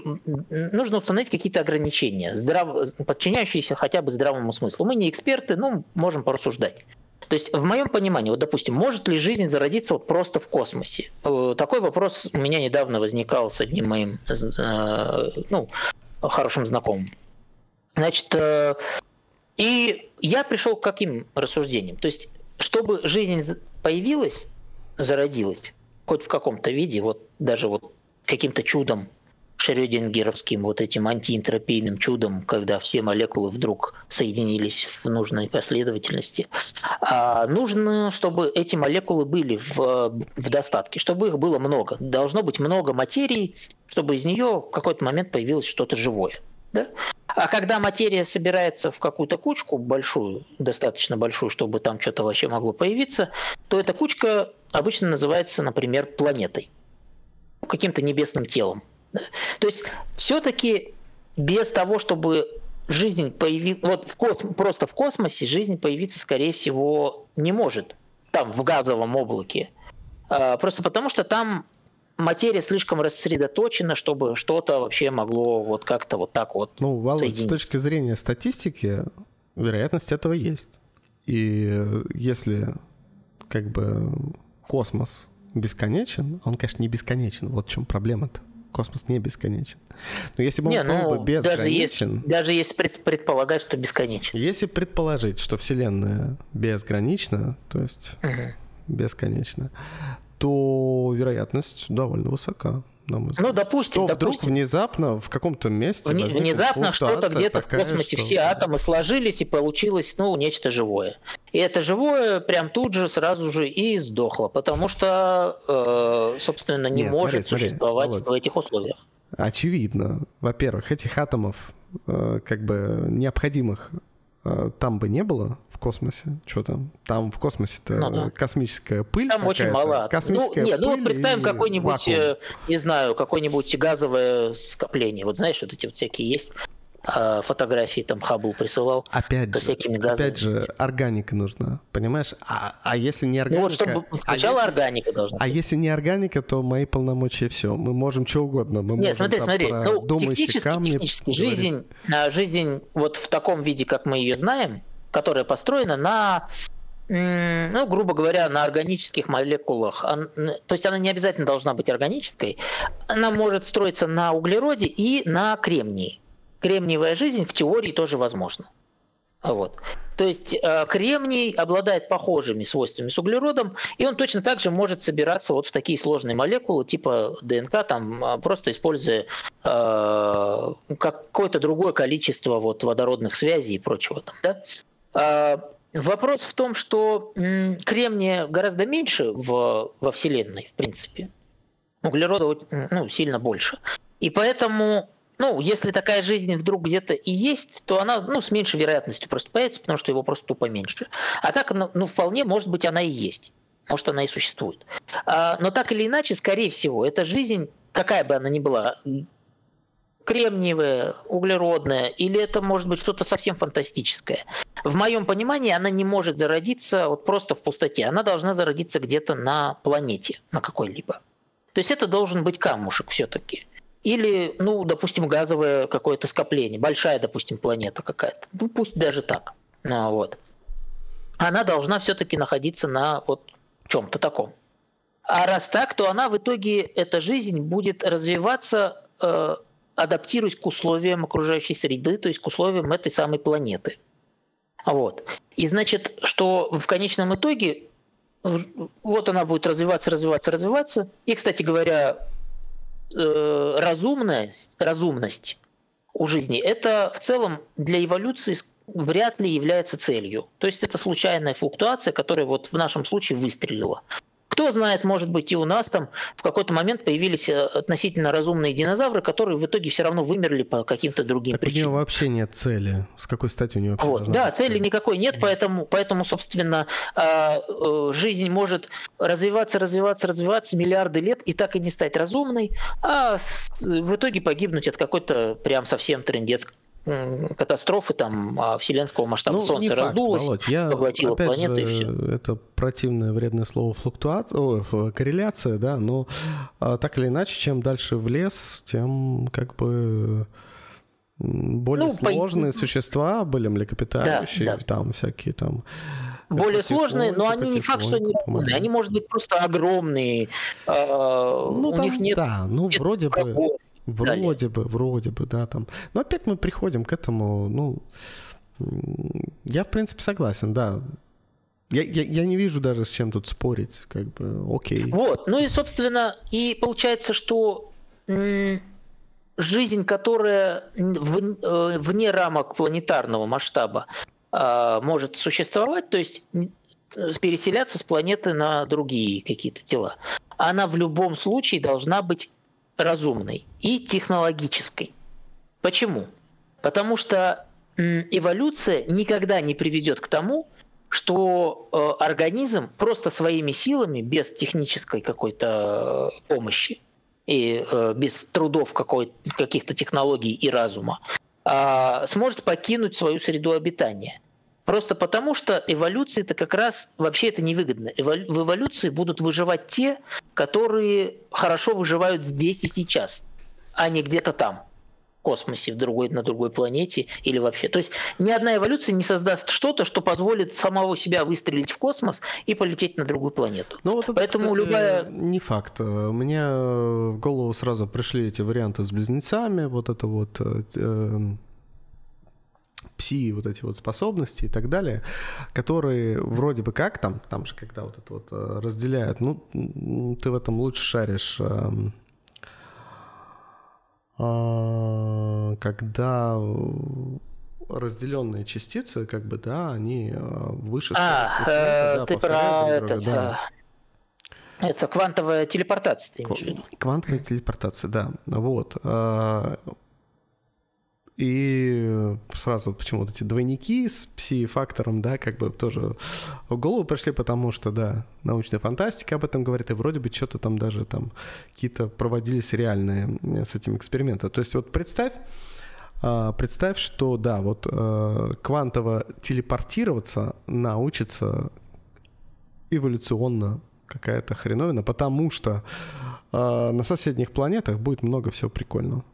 нужно установить какие-то ограничения, здрав, подчиняющиеся хотя бы здравому смыслу. Мы не эксперты, но можем порассуждать. То есть, в моем понимании, вот, допустим, может ли жизнь зародиться вот просто в космосе? Э, такой вопрос у меня недавно возникал с одним моим э, ну, хорошим знакомым. Значит, э, и я пришел к каким рассуждениям? То есть, чтобы жизнь появилась, зародилась, хоть в каком-то виде, вот даже вот каким-то чудом шрёдингеровским вот этим антиэнтропийным чудом, когда все молекулы вдруг соединились в нужной последовательности. А нужно, чтобы эти молекулы были в, в достатке, чтобы их было много. Должно быть много материи, чтобы из нее в какой-то момент появилось что-то живое. Да? А когда материя собирается в какую-то кучку большую, достаточно большую, чтобы там что-то вообще могло появиться, то эта кучка обычно называется, например, планетой, каким-то небесным телом. То есть все-таки без того, чтобы жизнь появилась, вот в косм... просто в космосе жизнь появиться, скорее всего, не может, там, в газовом облаке. А, просто потому, что там материя слишком рассредоточена, чтобы что-то вообще могло вот как-то вот так вот Ну, Володь, с точки зрения статистики, вероятность этого есть. И если как бы космос бесконечен, он, конечно, не бесконечен. Вот в чем проблема-то. Космос не бесконечен. Но если бы он не, был ну, бы безграничен... Даже если, даже если предполагать, что бесконечен. Если предположить, что Вселенная безгранична, то есть угу. бесконечна, то вероятность довольно высока. Ну, допустим, что допустим. вдруг внезапно в каком-то месте Вне, внезапно что-то где-то в космосе что... все атомы сложились и получилось, ну, нечто живое. И это живое прям тут же сразу же и сдохло, потому что, э, собственно, не Нет, может смотри, существовать смотри, в этих условиях. Очевидно. Во-первых, этих атомов э, как бы необходимых э, там бы не было, космосе. Что там? Там в космосе-то ну, да. космическая пыль. Там очень мало. Космическая ну, нет, ну вот представим какой-нибудь, э, не знаю, какое-нибудь газовое скопление. Вот знаешь, вот эти вот всякие есть а, фотографии там Хаббл присылал опять со всякими газами. Опять же, органика нужна, понимаешь? А, а если не органика... Ну вот, чтобы а сначала а органика должна А если не органика, то мои полномочия все. Мы можем что угодно. Мы Нет, смотри, смотри. Ну, технически, камни технически жизнь, жизнь вот в таком виде, как мы ее знаем, которая построена на ну, грубо говоря, на органических молекулах. То есть она не обязательно должна быть органической. Она может строиться на углероде и на кремнии. Кремниевая жизнь в теории тоже возможна. Вот. То есть э, кремний обладает похожими свойствами с углеродом, и он точно так же может собираться вот в такие сложные молекулы типа ДНК, там, а, просто используя э, какое-то другое количество вот водородных связей и прочего. Там, да? А, вопрос в том, что кремния гораздо меньше в, во Вселенной, в принципе. Углерода ну, сильно больше. И поэтому, ну, если такая жизнь вдруг где-то и есть, то она ну, с меньшей вероятностью просто появится, потому что его просто тупо меньше. А так, ну, вполне, может быть, она и есть. Может, она и существует. А, но так или иначе, скорее всего, эта жизнь, какая бы она ни была, кремниевая, углеродная, или это может быть что-то совсем фантастическое. В моем понимании она не может зародиться вот просто в пустоте, она должна зародиться где-то на планете, на какой-либо. То есть это должен быть камушек все-таки. Или, ну, допустим, газовое какое-то скопление, большая, допустим, планета какая-то. Ну, пусть даже так. Ну, вот. Она должна все-таки находиться на вот чем-то таком. А раз так, то она в итоге, эта жизнь будет развиваться, э, адаптируясь к условиям окружающей среды, то есть к условиям этой самой планеты. Вот. И значит, что в конечном итоге вот она будет развиваться, развиваться, развиваться. И, кстати говоря, э, разумность, разумность у жизни это в целом для эволюции вряд ли является целью. То есть это случайная флуктуация, которая вот в нашем случае выстрелила. Кто знает, может быть, и у нас там в какой-то момент появились э, относительно разумные динозавры, которые в итоге все равно вымерли по каким-то другим так причинам. У него вообще нет цели. С какой стати у него вообще вот, Да, цели цель? никакой нет, поэтому, поэтому собственно, а, э, жизнь может развиваться, развиваться, развиваться миллиарды лет и так и не стать разумной, а в итоге погибнуть от какой-то прям совсем трендец катастрофы там а, вселенского масштаба. Ну, Солнце факт, раздулось, Володь, я, поглотило опять планету же, и все. Это противное вредное слово флуктуация, о, корреляция, да, но а, так или иначе, чем дальше в лес, тем как бы более ну, сложные по... существа были млекопитающие, да, да. там всякие там более сложные, но они не факт, что они умные. Они, может быть, просто огромные. Э, ну, у там, них нет, да, ну, нет вроде бы. Вроде Далее. бы, вроде бы, да, там. Но опять мы приходим к этому, ну, я, в принципе, согласен, да. Я, я, я не вижу даже с чем тут спорить, как бы, окей. Вот, ну и, собственно, и получается, что жизнь, которая в, э, вне рамок планетарного масштаба а, может существовать, то есть переселяться с планеты на другие какие-то тела, она в любом случае должна быть разумной и технологической. Почему? Потому что эволюция никогда не приведет к тому, что э, организм просто своими силами, без технической какой-то э, помощи и э, без трудов каких-то технологий и разума, а, сможет покинуть свою среду обитания. Просто потому, что эволюции это как раз вообще это невыгодно. В эволюции будут выживать те, которые хорошо выживают здесь и сейчас, а не где-то там в космосе, в другой, на другой планете или вообще. То есть ни одна эволюция не создаст что-то, что позволит самого себя выстрелить в космос и полететь на другую планету. Ну, вот это, Поэтому кстати, любая... Не факт. Мне в голову сразу пришли эти варианты с близнецами, вот это вот э, пси вот эти вот способности и так далее, которые вроде бы как там, там же когда вот это вот э, разделяют, ну, ты в этом лучше шаришь, эм, а, когда разделенные частицы, как бы, да, они э, выше а, скорости света, э, да, ты про этот, да. Это квантовая телепортация, ты имеешь в виду? Квантовая телепортация, да. Вот. И сразу почему вот эти двойники с пси-фактором, да, как бы тоже в голову пришли, потому что, да, научная фантастика об этом говорит, и вроде бы что-то там даже там какие-то проводились реальные э, с этим эксперименты. То есть вот представь, а, представь, что, да, вот э, квантово телепортироваться научится эволюционно какая-то хреновина, потому что э, на соседних планетах будет много всего прикольного.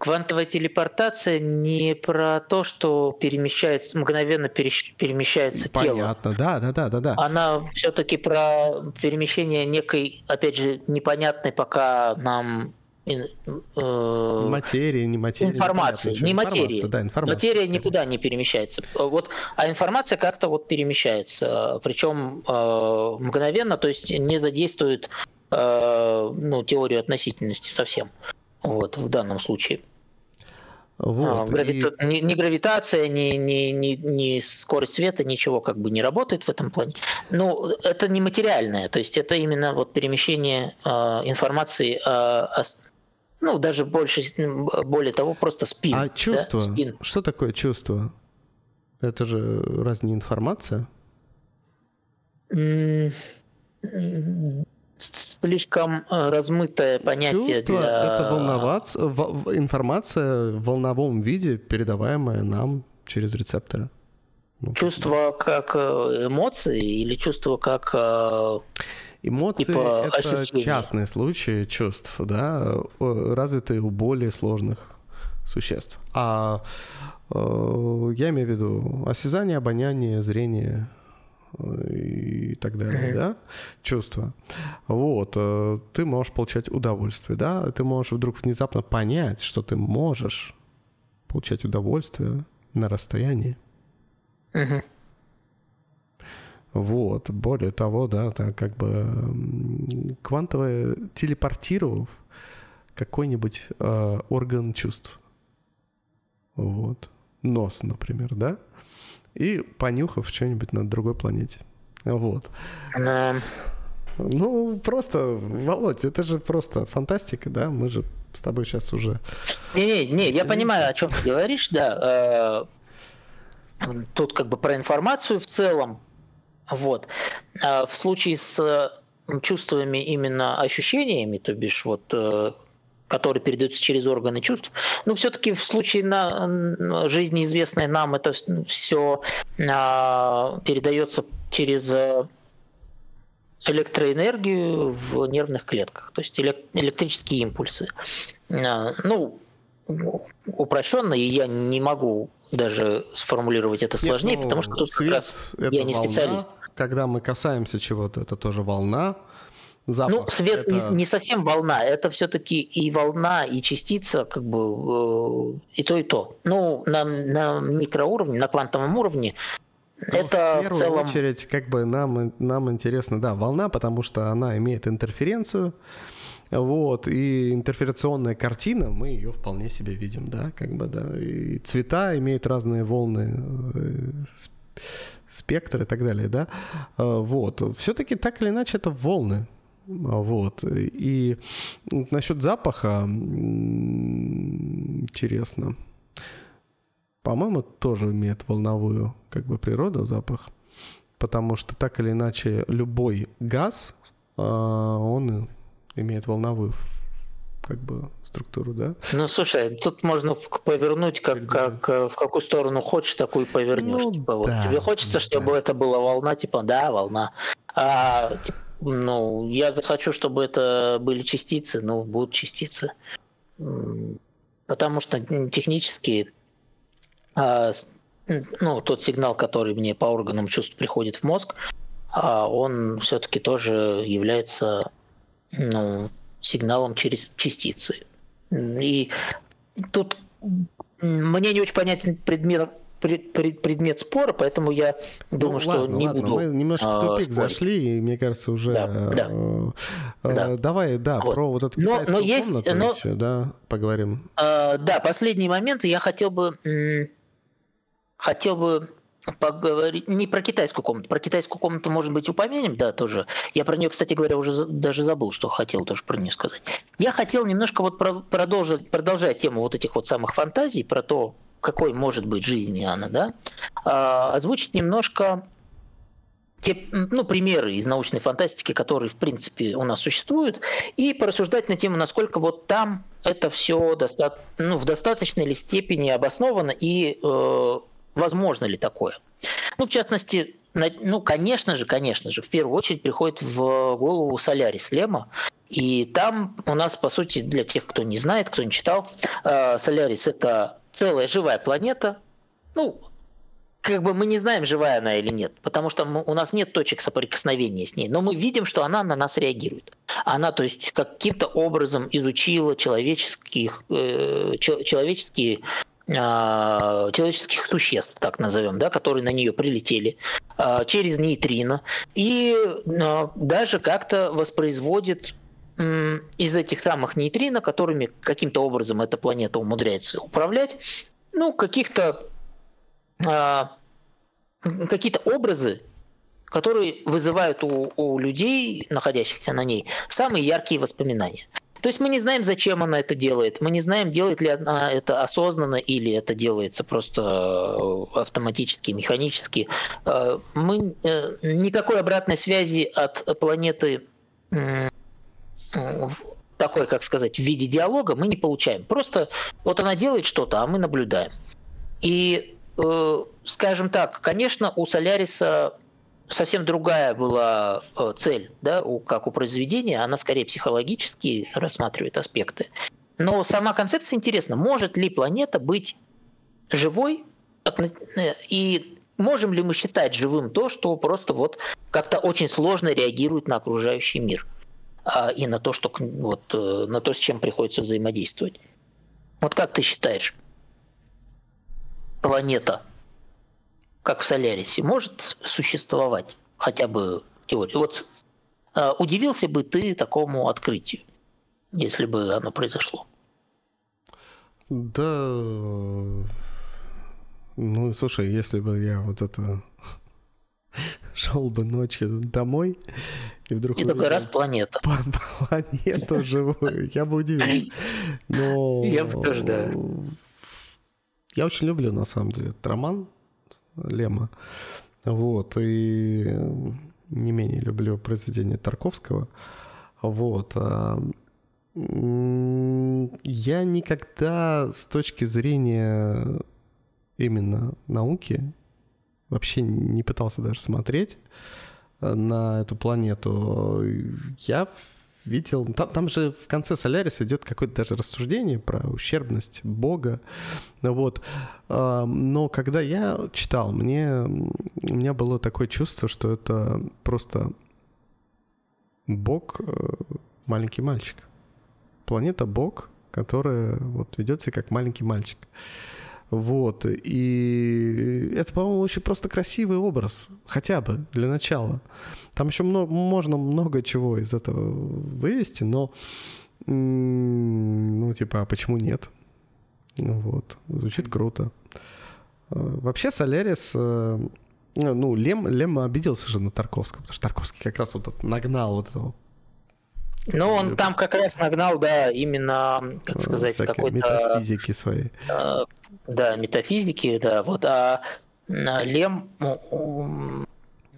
Квантовая телепортация не про то, что перемещается, мгновенно перемещается Понятно, тело. Понятно, да, да, да, да, да. Она все-таки про перемещение некой, опять же, непонятной пока нам э, материи, не материи. Информации, не материи. Да, информация. Материя никуда не перемещается. Вот, а информация как-то вот перемещается. Причем э, мгновенно, то есть не задействует э, ну, теорию относительности совсем. Вот, в данном случае. Вот, а, гравита... и... ни, ни гравитация, ни, ни, ни, ни скорость света, ничего как бы не работает в этом плане. Но это не материальное, то есть это именно вот перемещение э, информации, э, ну даже больше, более того, просто спин. А чувство? Да? Спин. Что такое чувство? Это же раз не информация? Слишком э, размытое понятие Чувство для... это волноваться, информация в волновом виде, передаваемая нам через рецепторы. Ну, чувство как э, эмоции или чувство как э, Эмоции типа это ощущение. частные случаи чувств, да, развитые у более сложных существ. А я имею в виду осязание, обоняние, зрение и так далее, да, чувства, вот, э, ты можешь получать удовольствие, да, ты можешь вдруг внезапно понять, что ты можешь получать удовольствие на расстоянии. Вот, более того, да, так как бы квантовое телепортировав какой-нибудь э, орган чувств. Вот. Нос, например, да? И понюхав что-нибудь на другой планете. Вот. Um... Ну, просто, Володь, это же просто фантастика, да? Мы же с тобой сейчас уже... Не-не-не, я понимаю, о чем ты говоришь, да. Э, тут как бы про информацию в целом. Вот. А в случае с чувствами именно ощущениями, то бишь вот э, которые передаются через органы чувств. Но все-таки в случае на, жизни известной нам это все а, передается через э, электроэнергию в нервных клетках, то есть электрические импульсы. А, ну, упрощенно, и я не могу даже сформулировать это сложнее, Нет, ну, потому что тут как раз я не волна. специалист. Когда мы касаемся чего-то, это тоже волна, запах. Ну, свет это... не, не совсем волна, это все-таки и волна, и частица, как бы э, и то, и то. Ну, на, на микроуровне, на квантовом уровне ну, это в первую в целом... очередь, как бы нам, нам интересно, да, волна, потому что она имеет интерференцию, вот, и интерферационная картина, мы ее вполне себе видим, да, как бы, да, и цвета имеют разные волны, э, спектр и так далее, да, э, вот, все-таки так или иначе это волны, вот. И насчет запаха интересно. По-моему, тоже имеет волновую как бы природу запах, потому что так или иначе любой газ, а, он имеет волновую как бы структуру, да? Ну, слушай, тут можно повернуть, как, как э, в какую сторону хочешь, такую повернешь. Ну, типа, да, вот тебе хочется, да. чтобы это была волна, типа, да, волна. А типа, ну, я захочу, чтобы это были частицы, ну, будут частицы. Потому что технически а, ну, тот сигнал, который мне по органам чувств приходит в мозг, а, он все-таки тоже является ну, сигналом через частицы. И тут мне не очень понятен предмет, пред, пред, предмет спора, поэтому я думаю, ну, что ладно, не ладно. буду. Мы немножко в тупик спорить. зашли, и мне кажется, уже. Да, да. Э, да. Давай, да, вот. про вот эту китайскую но, но есть, комнату но, еще, да, поговорим. Э, да, последние моменты я хотел бы хотел бы поговорить не про китайскую комнату. Про китайскую комнату, может быть, упомянем, да, тоже. Я про нее, кстати говоря, уже даже забыл, что хотел тоже про нее сказать. Я хотел немножко вот продолжить, продолжать тему вот этих вот самых фантазий про то, какой может быть жизнь она, да, а, озвучить немножко те ну, примеры из научной фантастики, которые, в принципе, у нас существуют, и порассуждать на тему, насколько вот там это все доста- ну, в достаточной ли степени обосновано и э, возможно ли такое. Ну, в частности, ну, конечно же, конечно же, в первую очередь приходит в голову Солярис Лема, и там у нас, по сути, для тех, кто не знает, кто не читал, э, Солярис – это целая живая планета. Ну, как бы мы не знаем, живая она или нет, потому что мы, у нас нет точек соприкосновения с ней, но мы видим, что она на нас реагирует. Она, то есть, каким-то образом изучила человеческих, э, человеческие э, человеческих существ, так назовем, да, которые на нее прилетели э, через нейтрино, и даже как-то воспроизводит из этих самых нейтрино, которыми каким-то образом эта планета умудряется управлять, ну, каких-то а, какие-то образы, которые вызывают у, у людей, находящихся на ней, самые яркие воспоминания. То есть мы не знаем, зачем она это делает, мы не знаем, делает ли она это осознанно или это делается просто э, автоматически, механически. Э, мы э, никакой обратной связи от планеты такой, как сказать, в виде диалога мы не получаем. Просто вот она делает что-то, а мы наблюдаем. И, э, скажем так, конечно, у Соляриса совсем другая была э, цель, да, у, как у произведения, она скорее психологически рассматривает аспекты. Но сама концепция интересна. Может ли планета быть живой э, и можем ли мы считать живым то, что просто вот как-то очень сложно реагирует на окружающий мир а, и на то, что вот э, на то, с чем приходится взаимодействовать. Вот как ты считаешь, планета, как в Солярисе, может существовать хотя бы теория? Вот э, удивился бы ты такому открытию, если бы оно произошло? Да, ну, слушай, если бы я вот это [laughs] шел бы ночью домой и вдруг... И такой раз планета. [laughs] Планету живую, я бы удивился. Но... Я бы тоже, да. Я очень люблю, на самом деле, этот роман Лема. Вот, и не менее люблю произведение Тарковского. Вот. А, я никогда с точки зрения именно науки вообще не пытался даже смотреть э, на эту планету. Я видел... Там, там же в конце Соляриса идет какое-то даже рассуждение про ущербность Бога. Вот. А, но когда я читал, мне, у меня было такое чувство, что это просто Бог, э, маленький мальчик. Планета Бог, которая вот ведет себя как маленький мальчик. Вот. И это, по-моему, очень просто красивый образ. Хотя бы для начала. Там еще много, можно много чего из этого вывести, но ну, типа, а почему нет? Вот. Звучит круто. А, вообще Солярис, э, ну, Лем, Лем обиделся же на Тарковского, потому что Тарковский как раз вот нагнал вот этого ну, он там как раз нагнал, да, именно, как сказать, какой-то... Метафизики свои. Э, да, метафизики, да, вот. А Лем,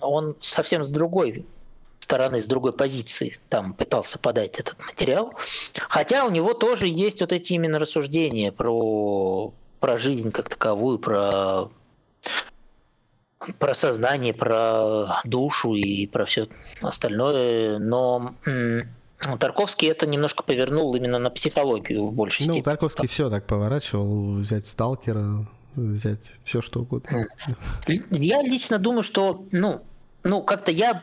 он совсем с другой стороны, с другой позиции там пытался подать этот материал. Хотя у него тоже есть вот эти именно рассуждения про, про жизнь как таковую, про про сознание, про душу и про все остальное, но Тарковский это немножко повернул именно на психологию в большей ну, степени. Ну, Тарковский все так поворачивал, взять сталкера, взять все что угодно. Я лично думаю, что, ну, ну, как-то я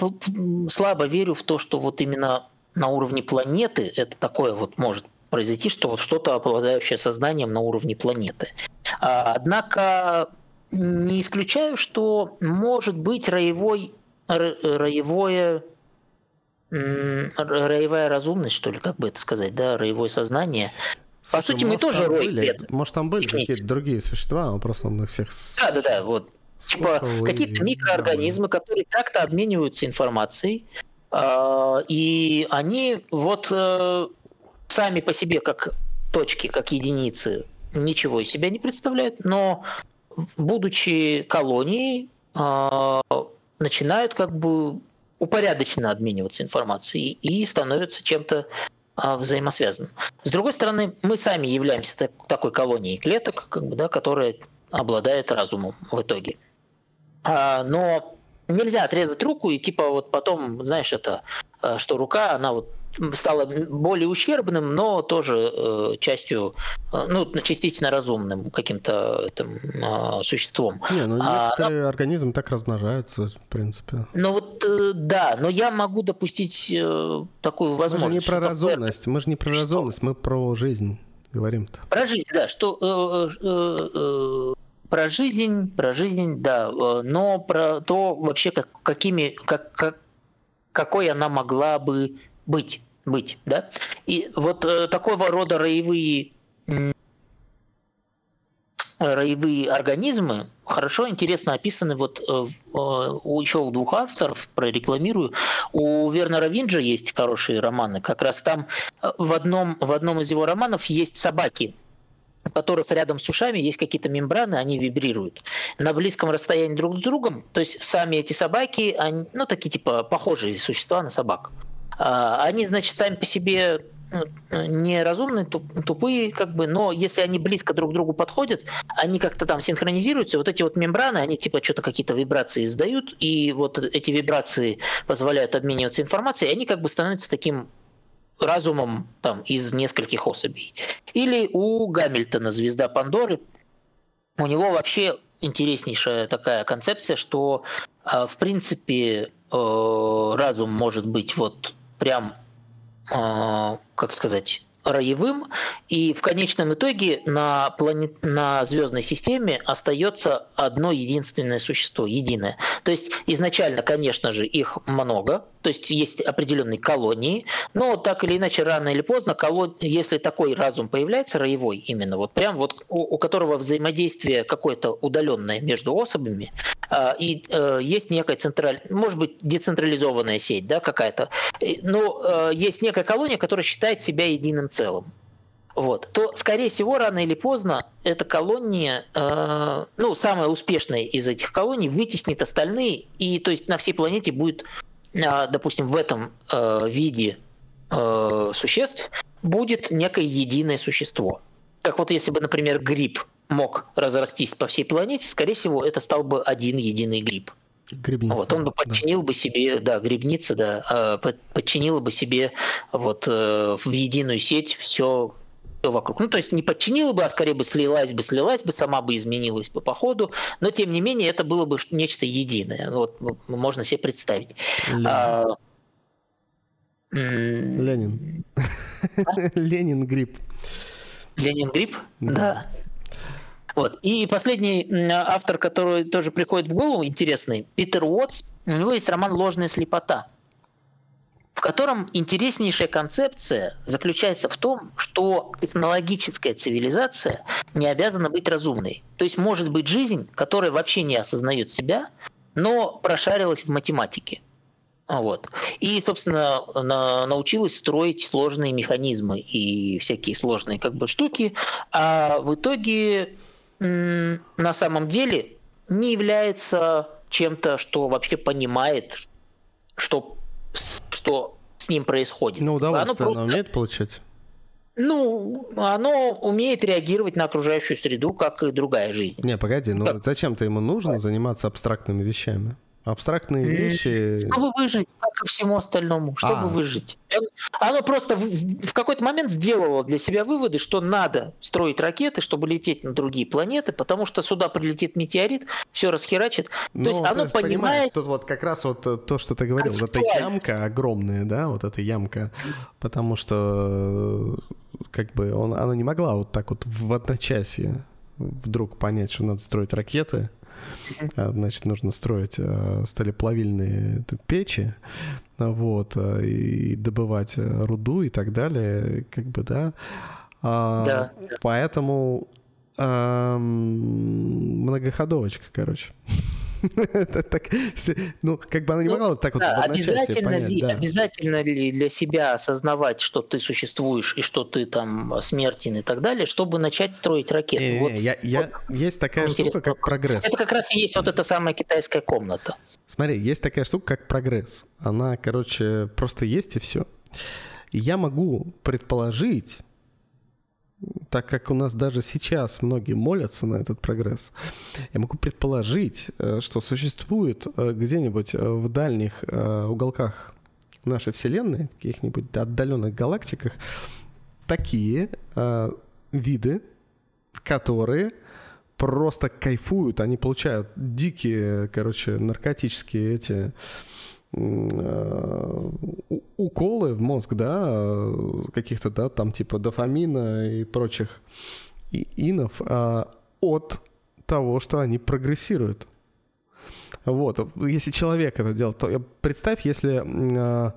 слабо верю в то, что вот именно на уровне планеты это такое вот может произойти, что вот что-то обладающее сознанием на уровне планеты. А, однако не исключаю, что может быть роевой, роевое роевая разумность, что ли, как бы это сказать, да, роевое сознание. По сути, мы тоже рой были, Может, там были какие-то другие существа, но просто он их всех... Да, да, да, вот. Типа какие-то микроорганизмы, которые как-то обмениваются информацией, а, и они вот э, сами по себе как точки, как единицы, ничего из себя не представляют, но будучи колонией, а, начинают как бы упорядоченно обмениваться информацией и становятся чем-то а, взаимосвязанным. С другой стороны, мы сами являемся так, такой колонией клеток, как бы, да, которая обладает разумом в итоге. А, но нельзя отрезать руку и типа вот потом, знаешь, это, а, что рука, она вот стало более ущербным, но тоже э, частью, э, ну, частично разумным каким-то э, существом. Не, ну некоторые а, организмы так размножаются, в принципе. Ну вот, э, да, но я могу допустить э, такую возможность. Мы же не про разумность, мы же не про разумность, мы про жизнь говорим-то. Про жизнь, да, что... Э, э, э, про жизнь, про жизнь, да, э, но про то вообще, как, какими, как, как, какой она могла бы быть, быть, да. И вот э, такого рода роевые роевые организмы хорошо, интересно описаны вот э, у еще у двух авторов, прорекламирую. У Вернера Винджа есть хорошие романы. Как раз там э, в одном, в одном из его романов есть собаки, у которых рядом с ушами есть какие-то мембраны, они вибрируют. На близком расстоянии друг с другом, то есть сами эти собаки, они, ну, такие типа похожие существа на собак. А, они, значит, сами по себе ну, неразумные, тупые, как бы, но если они близко друг к другу подходят, они как-то там синхронизируются, вот эти вот мембраны, они типа что-то какие-то вибрации издают, и вот эти вибрации позволяют обмениваться информацией, и они как бы становятся таким разумом там из нескольких особей. Или у Гамильтона, звезда Пандоры, у него вообще интереснейшая такая концепция, что в принципе разум может быть вот прям, как сказать, роевым, и в конечном итоге на, планет, на звездной системе остается одно единственное существо, единое. То есть изначально, конечно же, их много, то есть есть определенные колонии, но так или иначе, рано или поздно, колон... если такой разум появляется, роевой именно, вот прям вот у, у которого взаимодействие какое-то удаленное между особями, э, и э, есть некая централь... может быть, децентрализованная сеть, да, какая-то, но э, есть некая колония, которая считает себя единым целым вот, то, скорее всего, рано или поздно эта колония, э, ну, самая успешная из этих колоний, вытеснит остальные, и то есть на всей планете будет а, допустим, в этом э, виде э, существ будет некое единое существо. Как вот если бы, например, гриб мог разрастись по всей планете, скорее всего, это стал бы один единый гриб. Грибница. Вот, он бы подчинил да. бы себе, да, грибница, да, э, подчинила бы себе вот в единую сеть все вокруг. Ну, то есть не подчинила бы, а скорее бы слилась бы, слилась бы, сама бы изменилась бы по ходу, но тем не менее это было бы нечто единое. Вот можно себе представить. Ленин. А, Ленин. А? [laughs] Ленин грипп. Ленин грипп? Да. да. Вот. И последний автор, который тоже приходит в голову, интересный, Питер Уотс, у него есть роман «Ложная слепота» в котором интереснейшая концепция заключается в том, что технологическая цивилизация не обязана быть разумной. То есть может быть жизнь, которая вообще не осознает себя, но прошарилась в математике. Вот. И, собственно, на, научилась строить сложные механизмы и всякие сложные как бы штуки, а в итоге на самом деле не является чем-то, что вообще понимает, что что с ним происходит. Ну, удовольствие оно, просто... оно умеет получать? Ну, оно умеет реагировать на окружающую среду, как и другая жизнь. Не, погоди, ну как? зачем-то ему нужно заниматься абстрактными вещами? Абстрактные вещи... Чтобы выжить, как и всему остальному, чтобы а. выжить. Оно просто в, в какой-то момент сделало для себя выводы, что надо строить ракеты, чтобы лететь на другие планеты, потому что сюда прилетит метеорит, все расхерачит. То ну, есть оно понимает... Тут вот как раз вот э, то, что ты говорил, вот эта ямка огромная, да, вот эта ямка, потому что э, как бы он, она не могла вот так вот в одночасье вдруг понять, что надо строить ракеты, значит, нужно строить э, сталеплавильные печи, вот, э, и добывать руду и так далее, как бы, да. А, да. Поэтому многоходовочка, короче. [laughs] так, ну, как бы она не ну могла вот так вот обязательно, ли, обязательно ли для себя осознавать, что ты существуешь и что ты там смертен и так далее, чтобы начать строить ракеты? вот, я, я, есть такая штука, как прогресс. Это как раз и есть вот эта самая китайская комната. Смотри, есть такая штука, как прогресс. Она, короче, просто есть и все. Я могу предположить, так как у нас даже сейчас многие молятся на этот прогресс, я могу предположить, э, что существует э, где-нибудь э, в дальних уголках нашей Вселенной, в каких-нибудь отдаленных галактиках, такие виды, которые просто кайфуют, они получают дикие, короче, наркотические эти уколы в мозг, да, каких-то, да, там типа дофамина и прочих инов а, от того, что они прогрессируют. Вот, если человек это делает, то представь, если а,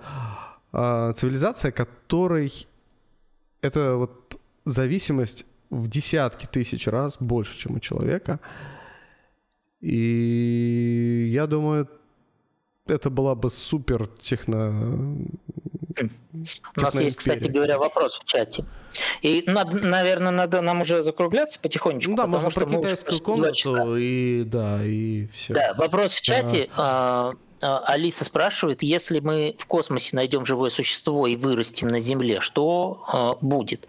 а, цивилизация, которой это вот зависимость в десятки тысяч раз больше, чем у человека. И я думаю, это была бы супер техно... У нас есть, кстати говоря, вопрос в чате. И, надо, наверное, надо нам уже закругляться потихонечку. Ну да, можно про китайскую комнату и да, и все. Да, вопрос в чате. А, а, Алиса спрашивает, если мы в космосе найдем живое существо и вырастим на Земле, что а, будет?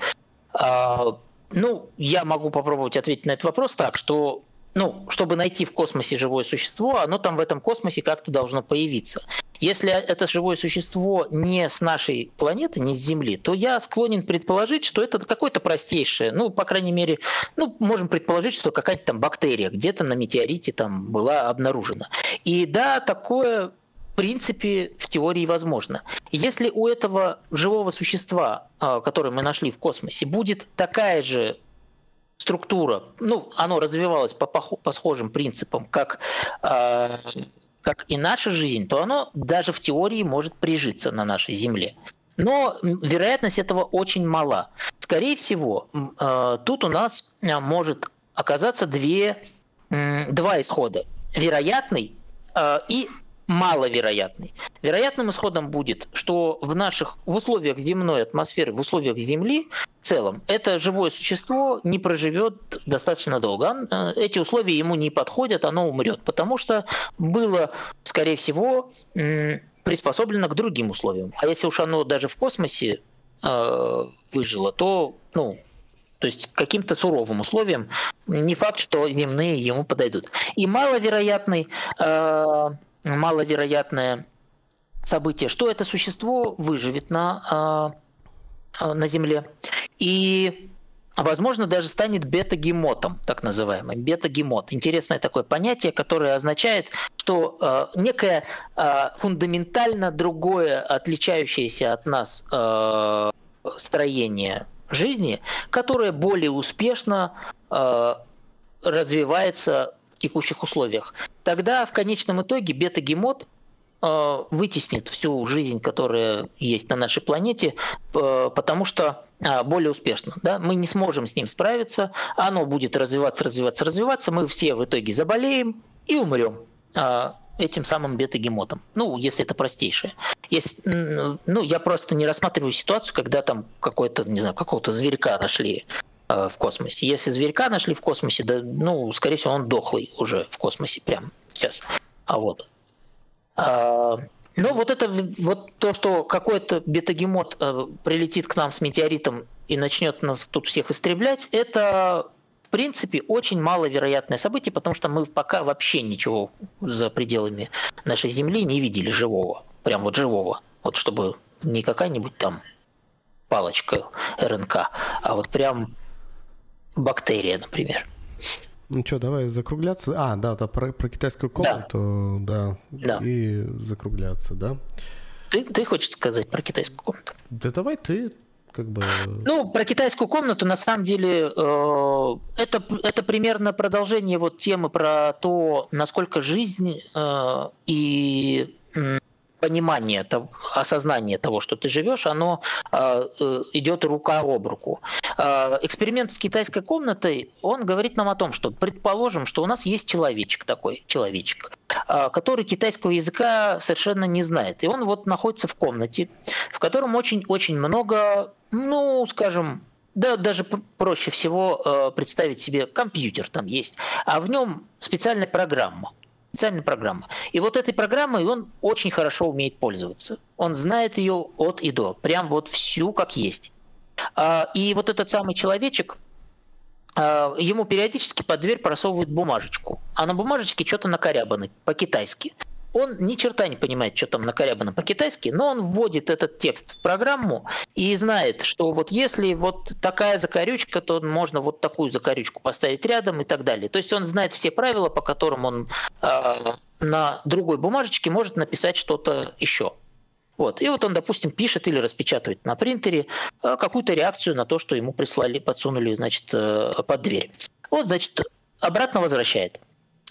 А, ну, я могу попробовать ответить на этот вопрос так, что ну, чтобы найти в космосе живое существо, оно там в этом космосе как-то должно появиться. Если это живое существо не с нашей планеты, не с Земли, то я склонен предположить, что это какое-то простейшее, ну, по крайней мере, ну, можем предположить, что какая-то там бактерия где-то на метеорите там была обнаружена. И да, такое в принципе, в теории возможно. Если у этого живого существа, а, которое мы нашли в космосе, будет такая же структура, ну, оно развивалось по, по схожим принципам, как, э, как и наша жизнь, то оно даже в теории может прижиться на нашей Земле. Но вероятность этого очень мала. Скорее всего, э, тут у нас может оказаться две, два исхода. Вероятный и маловероятный. Вероятным исходом будет, что в наших в условиях земной атмосферы, в условиях Земли в целом, это живое существо не проживет достаточно долго. Э, эти условия ему не подходят, оно умрет, потому что было, скорее всего, приспособлено к другим условиям. А если уж оно даже в космосе э, выжило, то, ну, то есть каким-то суровым условиям, не факт, что земные ему подойдут. И маловероятный э, маловероятное событие, что это существо выживет на, э, на Земле. И возможно, даже станет бета-гемотом, так называемым. Бета-гемот. Интересное такое понятие, которое означает, что э, некое фундаментально другое, отличающееся от нас строение жизни, которое более успешно развивается текущих условиях, тогда в конечном итоге бета-гемот э, вытеснит всю жизнь, которая есть на нашей планете, э, потому что э, более успешно. Да? Мы не сможем с ним справиться, оно будет развиваться, развиваться, развиваться, мы все в итоге заболеем и умрем этим самым бета-гемотом. Ну, если это простейшее. Если, ну, я просто не рассматриваю ситуацию, когда там какой-то, не знаю, какого-то зверька нашли в космосе. Если зверька нашли в космосе, да, ну, скорее всего, он дохлый уже в космосе прямо сейчас. А вот. А, ну, вот это вот то, что какой-то бетагемот э, прилетит к нам с метеоритом и начнет нас тут всех истреблять, это в принципе очень маловероятное событие, потому что мы пока вообще ничего за пределами нашей Земли не видели живого, прям вот живого, вот чтобы не какая-нибудь там палочка РНК, а вот прям бактерия, например. Ну что, давай закругляться. А, да, да про, про китайскую комнату, да. да. да. И закругляться, да. Ты, ты хочешь сказать про китайскую комнату? Да давай ты, как бы... Ну, про китайскую комнату, на самом деле, э, это, это примерно продолжение вот темы про то, насколько жизнь э, и понимание, осознание того, что ты живешь, оно э, э, идет рука об руку. Э, эксперимент с китайской комнатой, он говорит нам о том, что предположим, что у нас есть человечек такой, человечек, э, который китайского языка совершенно не знает. И он вот находится в комнате, в котором очень-очень много, ну, скажем, да, даже проще всего э, представить себе компьютер там есть, а в нем специальная программа – специальная программа. И вот этой программой он очень хорошо умеет пользоваться. Он знает ее от и до, прям вот всю как есть. А, и вот этот самый человечек, а, ему периодически под дверь просовывают бумажечку, а на бумажечке что-то накорябано по-китайски он ни черта не понимает, что там накорябано по-китайски, но он вводит этот текст в программу и знает, что вот если вот такая закорючка, то можно вот такую закорючку поставить рядом и так далее. То есть он знает все правила, по которым он э, на другой бумажечке может написать что-то еще. Вот. И вот он, допустим, пишет или распечатывает на принтере э, какую-то реакцию на то, что ему прислали, подсунули, значит, э, под дверь. Вот, значит, обратно возвращает.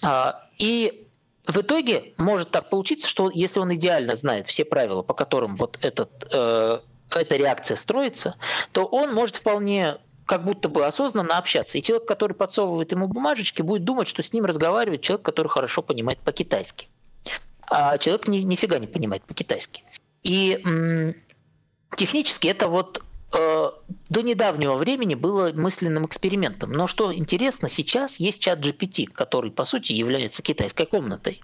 А, и в итоге может так получиться, что если он идеально знает все правила, по которым вот этот, э, эта реакция строится, то он может вполне как будто бы осознанно общаться. И человек, который подсовывает ему бумажечки, будет думать, что с ним разговаривает человек, который хорошо понимает по-китайски. А человек ни, нифига не понимает по-китайски. И м- технически это вот до недавнего времени было мысленным экспериментом. Но что интересно, сейчас есть чат GPT, который, по сути, является китайской комнатой.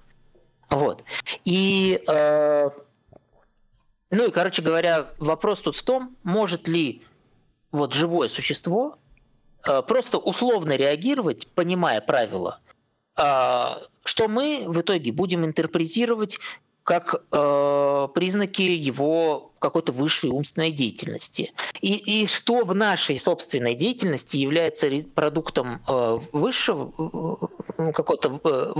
Вот. И, э, ну и, короче говоря, вопрос тут в том, может ли вот живое существо э, просто условно реагировать, понимая правила, что мы в итоге будем интерпретировать как э, признаки его какой-то высшей умственной деятельности. И, и что в нашей собственной деятельности является продуктом э, высшего э, какого-то э,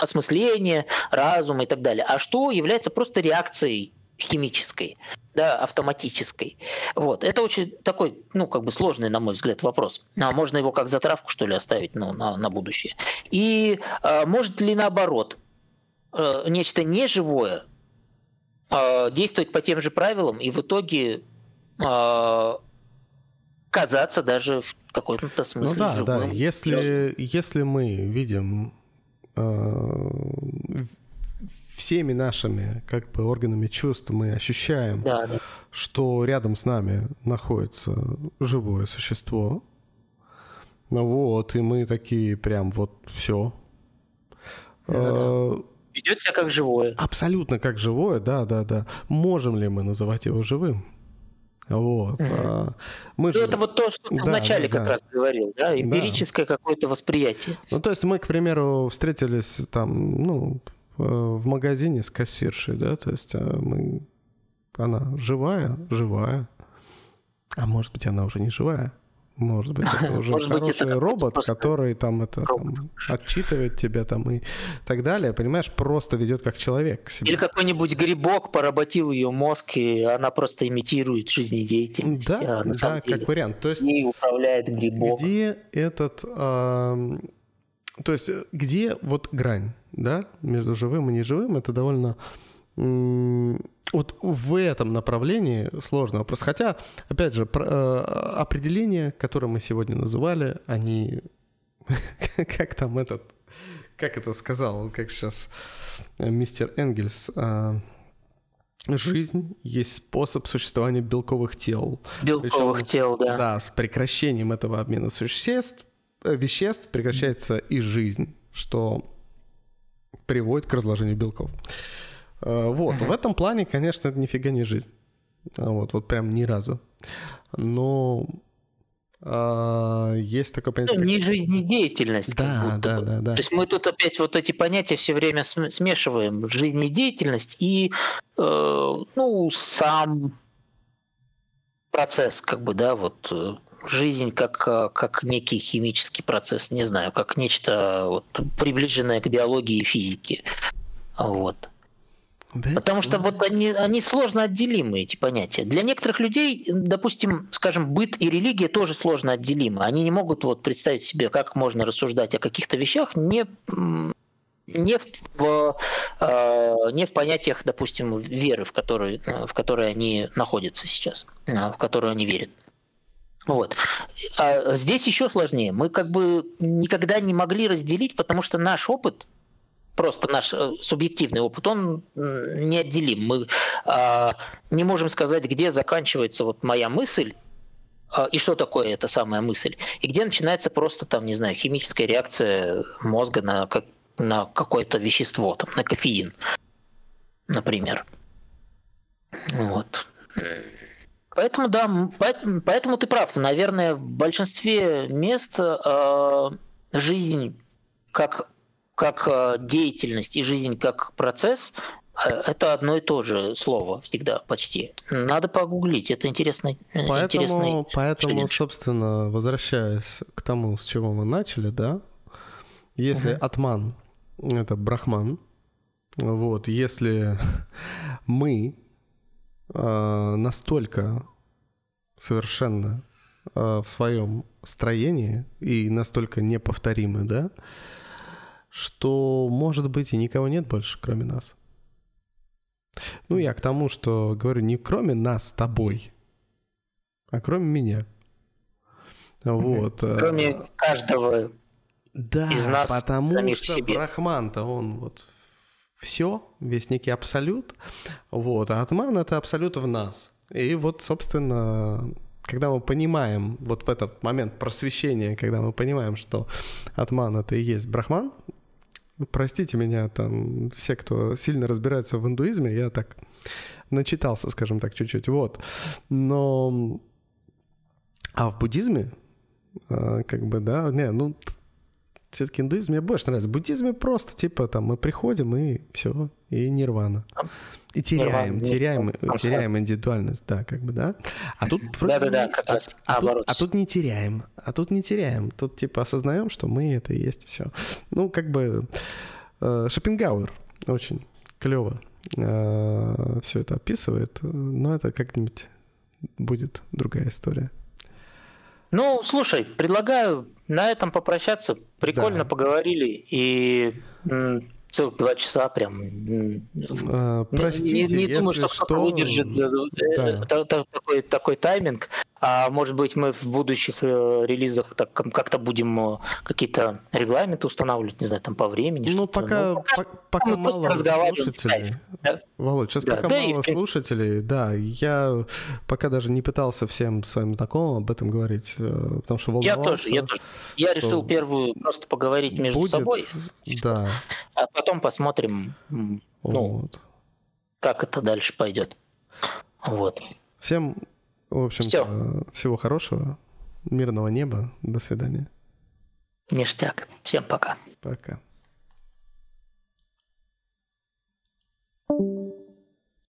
осмысления, разума и так далее, а что является просто реакцией химической, да, автоматической. Вот. Это очень такой, ну, как бы сложный, на мой взгляд, вопрос. А можно его как затравку, что ли, оставить ну, на, на будущее? И а, может ли наоборот а, нечто неживое а, действовать по тем же правилам и в итоге а, казаться даже в каком-то смысле Ну да, живым. да. Если, если мы видим всеми нашими как бы органами чувств мы ощущаем, да, да. что рядом с нами находится живое существо. Ну вот, и мы такие прям вот все. Да, да. Ведет себя как живое. Абсолютно как живое, да, да, да. Можем ли мы называть его живым? Вот. Угу. А, мы ну, же... Это вот то, что ты да, вначале да, как да. раз говорил, да, эмпирическое да. какое-то восприятие. Ну, то есть мы, к примеру, встретились там, ну, Э, в магазине с кассиршей, да, то есть а мы, она живая, живая, а может быть она уже не живая, может быть это [laughs] уже может хороший быть, это робот, который там это там, отчитывает тебя там и так далее, понимаешь, просто ведет как человек себя. Или какой-нибудь грибок поработил ее мозг и она просто имитирует жизнедеятельность. Да, а да, как вариант. То есть не управляет грибок. Где этот, э, то есть где вот грань? да, между живым и неживым, это довольно вот в этом направлении сложный вопрос. Хотя, опять же, э, определения, которые мы сегодня называли, они... [laughs] как там этот... Как это сказал, как сейчас мистер Энгельс... Э, жизнь есть способ существования белковых тел. Белковых Причем, тел, да. Да, с прекращением этого обмена существ, э, веществ прекращается и жизнь, что приводит к разложению белков. Э, вот, в этом плане, конечно, это нифига не жизнь. А вот, вот прям ни разу. Но а, есть такое понятие. Ну, не жизнедеятельность. Да, да, да, да. То есть мы тут опять вот эти понятия все время смешиваем. Жизнедеятельность и э, ну, сам процесс, как бы, да, вот э, жизнь как, э, как некий химический процесс, не знаю, как нечто вот, приближенное к биологии и физике. Вот. Потому что вот они, они сложно отделимы, эти понятия. Для некоторых людей, допустим, скажем, быт и религия тоже сложно отделимы. Они не могут вот представить себе, как можно рассуждать о каких-то вещах, не, не, в, э, не в понятиях, допустим, веры, в которой, в которой они находятся сейчас, в которую они верят. Вот. А здесь еще сложнее. Мы как бы никогда не могли разделить, потому что наш опыт, просто наш э, субъективный опыт, он неотделим. Мы а, не можем сказать, где заканчивается вот моя мысль, а, и что такое эта самая мысль, и где начинается просто там, не знаю, химическая реакция мозга на, как, на какое-то вещество, там, на кофеин, например. Вот. Поэтому, да, поэтому, ты прав. Наверное, в большинстве мест э, жизнь как, как э, деятельность и жизнь как процесс э, это одно и то же слово всегда почти. Надо погуглить, это интересно. Поэтому, интересный поэтому челлендж. собственно, возвращаясь к тому, с чего мы начали, да, если угу. атман это брахман, вот, если [laughs] мы э, настолько совершенно э, в своем строении и настолько неповторимы, да, что, может быть, и никого нет больше, кроме нас. Ну, я к тому, что говорю, не кроме нас с тобой, а кроме меня. Вот. Э, кроме каждого да, из нас потому что себе. Брахман-то он вот все, весь некий абсолют, вот, а атман — это абсолют в нас. И вот, собственно, когда мы понимаем, вот в этот момент просвещения, когда мы понимаем, что атман — это и есть брахман, простите меня, там, все, кто сильно разбирается в индуизме, я так начитался, скажем так, чуть-чуть, вот. Но... А в буддизме, а, как бы, да, не, ну, Все-таки индуизм мне больше нравится. В буддизме просто, типа, там, мы приходим и все, и нирвана. И теряем, нирвана, теряем, нирвана. теряем индивидуальность, да, как бы, да. А тут да, да, да, как а, а, тут, а тут не теряем, а тут не теряем. Тут, типа, осознаем, что мы это и есть все. Ну, как бы, э, Шопенгауэр очень клево э, все это описывает, но это как-нибудь будет другая история. Ну, слушай, предлагаю на этом попрощаться. Прикольно да. поговорили и целых два часа прям. А, простите, не, не думаю, что, что кто-то выдержит за, э, да. такой, такой тайминг. А может быть, мы в будущих э, релизах так как-то будем э, какие-то регламенты устанавливать, не знаю, там по времени. Ну, пока, ну, пока, пока мало слушателей. Да? Володь, сейчас да, пока да, мало и, слушателей, да, я пока даже не пытался всем своим знакомым об этом говорить, э, потому что волновался. Я тоже, я тоже. Я решил первую просто поговорить между будет, собой. Да. А потом посмотрим, ну, вот. как это дальше пойдет. Вот. Всем в общем Все. всего хорошего, мирного неба, до свидания. Ништяк. Всем пока. Пока.